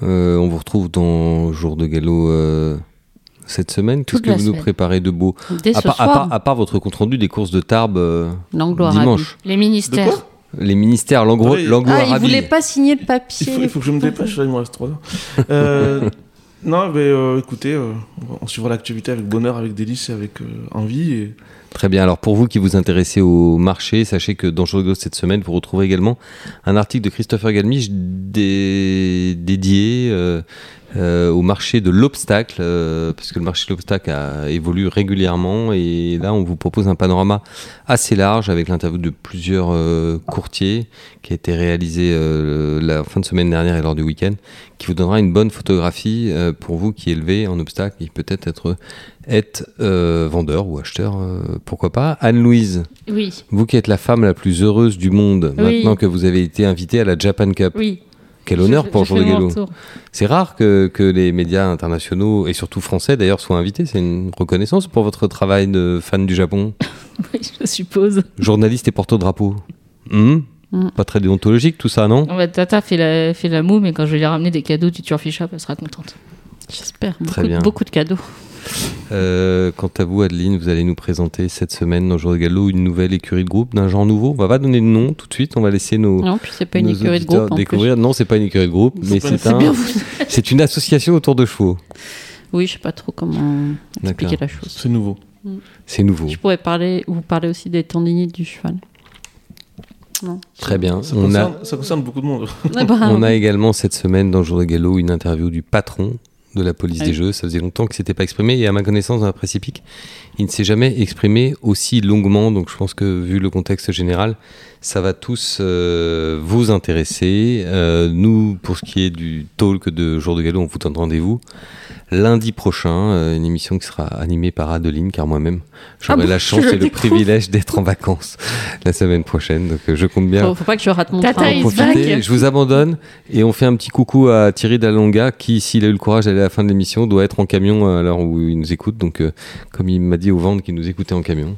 Euh, on vous retrouve dans Jour de Galop euh, cette semaine. Qu'est-ce que vous nous préparez de beau Dès à à, part, à part votre compte rendu des courses de Tarbes euh, dimanche. Les De ministères. Les ministères, l'anglo Oui. Ah, il arabie. voulait pas signer le Il papier. faut, il faut que je me dépêche, là, il me reste 3 heures. Euh, non, mais euh, écoutez, euh, on suivra l'activité avec bonheur, avec délice et avec euh, envie. Et... Très bien. Alors pour vous qui vous intéressez au marché, sachez que dans Galop cette semaine, vous retrouverez également un article de Christopher Galmiche dé- dédié euh, au marché de l'obstacle, euh, parce que le marché de l'obstacle a évolue régulièrement et là on vous propose un panorama assez large avec l'interview de plusieurs euh, courtiers qui a été réalisé euh, la fin de semaine dernière et lors du week-end, qui vous donnera une bonne photographie pour vous qui élevez en obstacle et peut-être être, être vendeur ou acheteur, pourquoi pas. Anne-Louise, Oui, vous qui êtes la femme la plus heureuse du monde, Oui. maintenant que vous avez été invitée à la Japan Cup, oui. Quel honneur Je- pour je Jour de retour. C'est rare que, que les médias internationaux, et surtout français d'ailleurs, soient invités. C'est une reconnaissance pour votre travail de fan du Japon. Oui, je suppose. Journaliste et porte-drapeau. Hmm Hmm. Pas très déontologique tout ça, non? Tata fait la, fait la moue, mais quand je vais lui ramener des cadeaux du Turfy Shop, elle sera contente. J'espère. Très Beaucoup, bien. beaucoup de cadeaux. Euh, quant à vous, Adeline, vous allez nous présenter cette semaine dans Jour de Gallo une nouvelle écurie de groupe d'un genre nouveau. On va pas donner de nom tout de suite, on va laisser nos, Non, puis c'est pas une écurie de groupe en plus. découvrir. Non, c'est pas une écurie de groupe, mais c'est un, c'est une association autour de chevaux. Oui, je sais pas trop comment expliquer la chose. C'est nouveau. C'est nouveau. Je pourrais parler, vous parler aussi des tendinites du cheval. Non. Très bien. Ça, On a, concerne, ça concerne beaucoup de monde. Ah bah, on a également cette semaine dans Jour de Gallo une interview du patron de la police des jeux. Ça faisait longtemps qu'il s'était pas exprimé et à ma connaissance dans la presse hippique, il ne s'est jamais exprimé aussi longuement. Donc je pense que vu le contexte général, ça va tous euh, vous intéresser. Euh, nous, pour ce qui est du talk de Jour de Gallo, on vous donne rendez-vous lundi prochain, euh, une émission qui sera animée par Adeline, car moi-même, j'aurai Ah bon, la chance et le découvre. privilège d'être en vacances la semaine prochaine. Donc je compte bien faut, faut pas que je rate mon Tata train. profiter. Je vous abandonne et on fait un petit coucou à Thierry Dalonga qui, s'il a eu le courage d'aller à la fin de l'émission, doit être en camion à l'heure où il nous écoute. Donc, euh, comme il m'a dit au ventre qu'il nous écoutait en camion.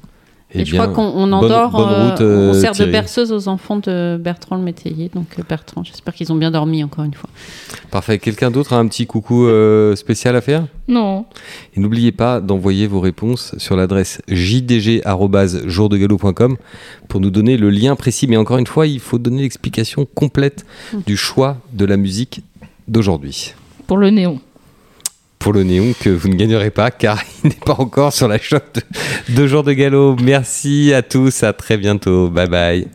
Et eh je bien, crois qu'on on bonne- endort, bonne euh, route, euh, on sert Thierry. de berceuse aux enfants de Bertrand le métayer. Donc euh, Bertrand, j'espère qu'ils ont bien dormi encore une fois. Parfait. Quelqu'un d'autre a un petit coucou euh, spécial à faire? Non. Et n'oubliez pas d'envoyer vos réponses sur l'adresse jdg.jourdegallo.com pour nous donner le lien précis. Mais encore une fois, il faut donner l'explication complète du choix de la musique d'aujourd'hui. Pour le néon. Pour le néon que vous ne gagnerez pas car il n'est pas encore sur la shop de, de jour de galop. Merci à tous, à très bientôt. Bye bye.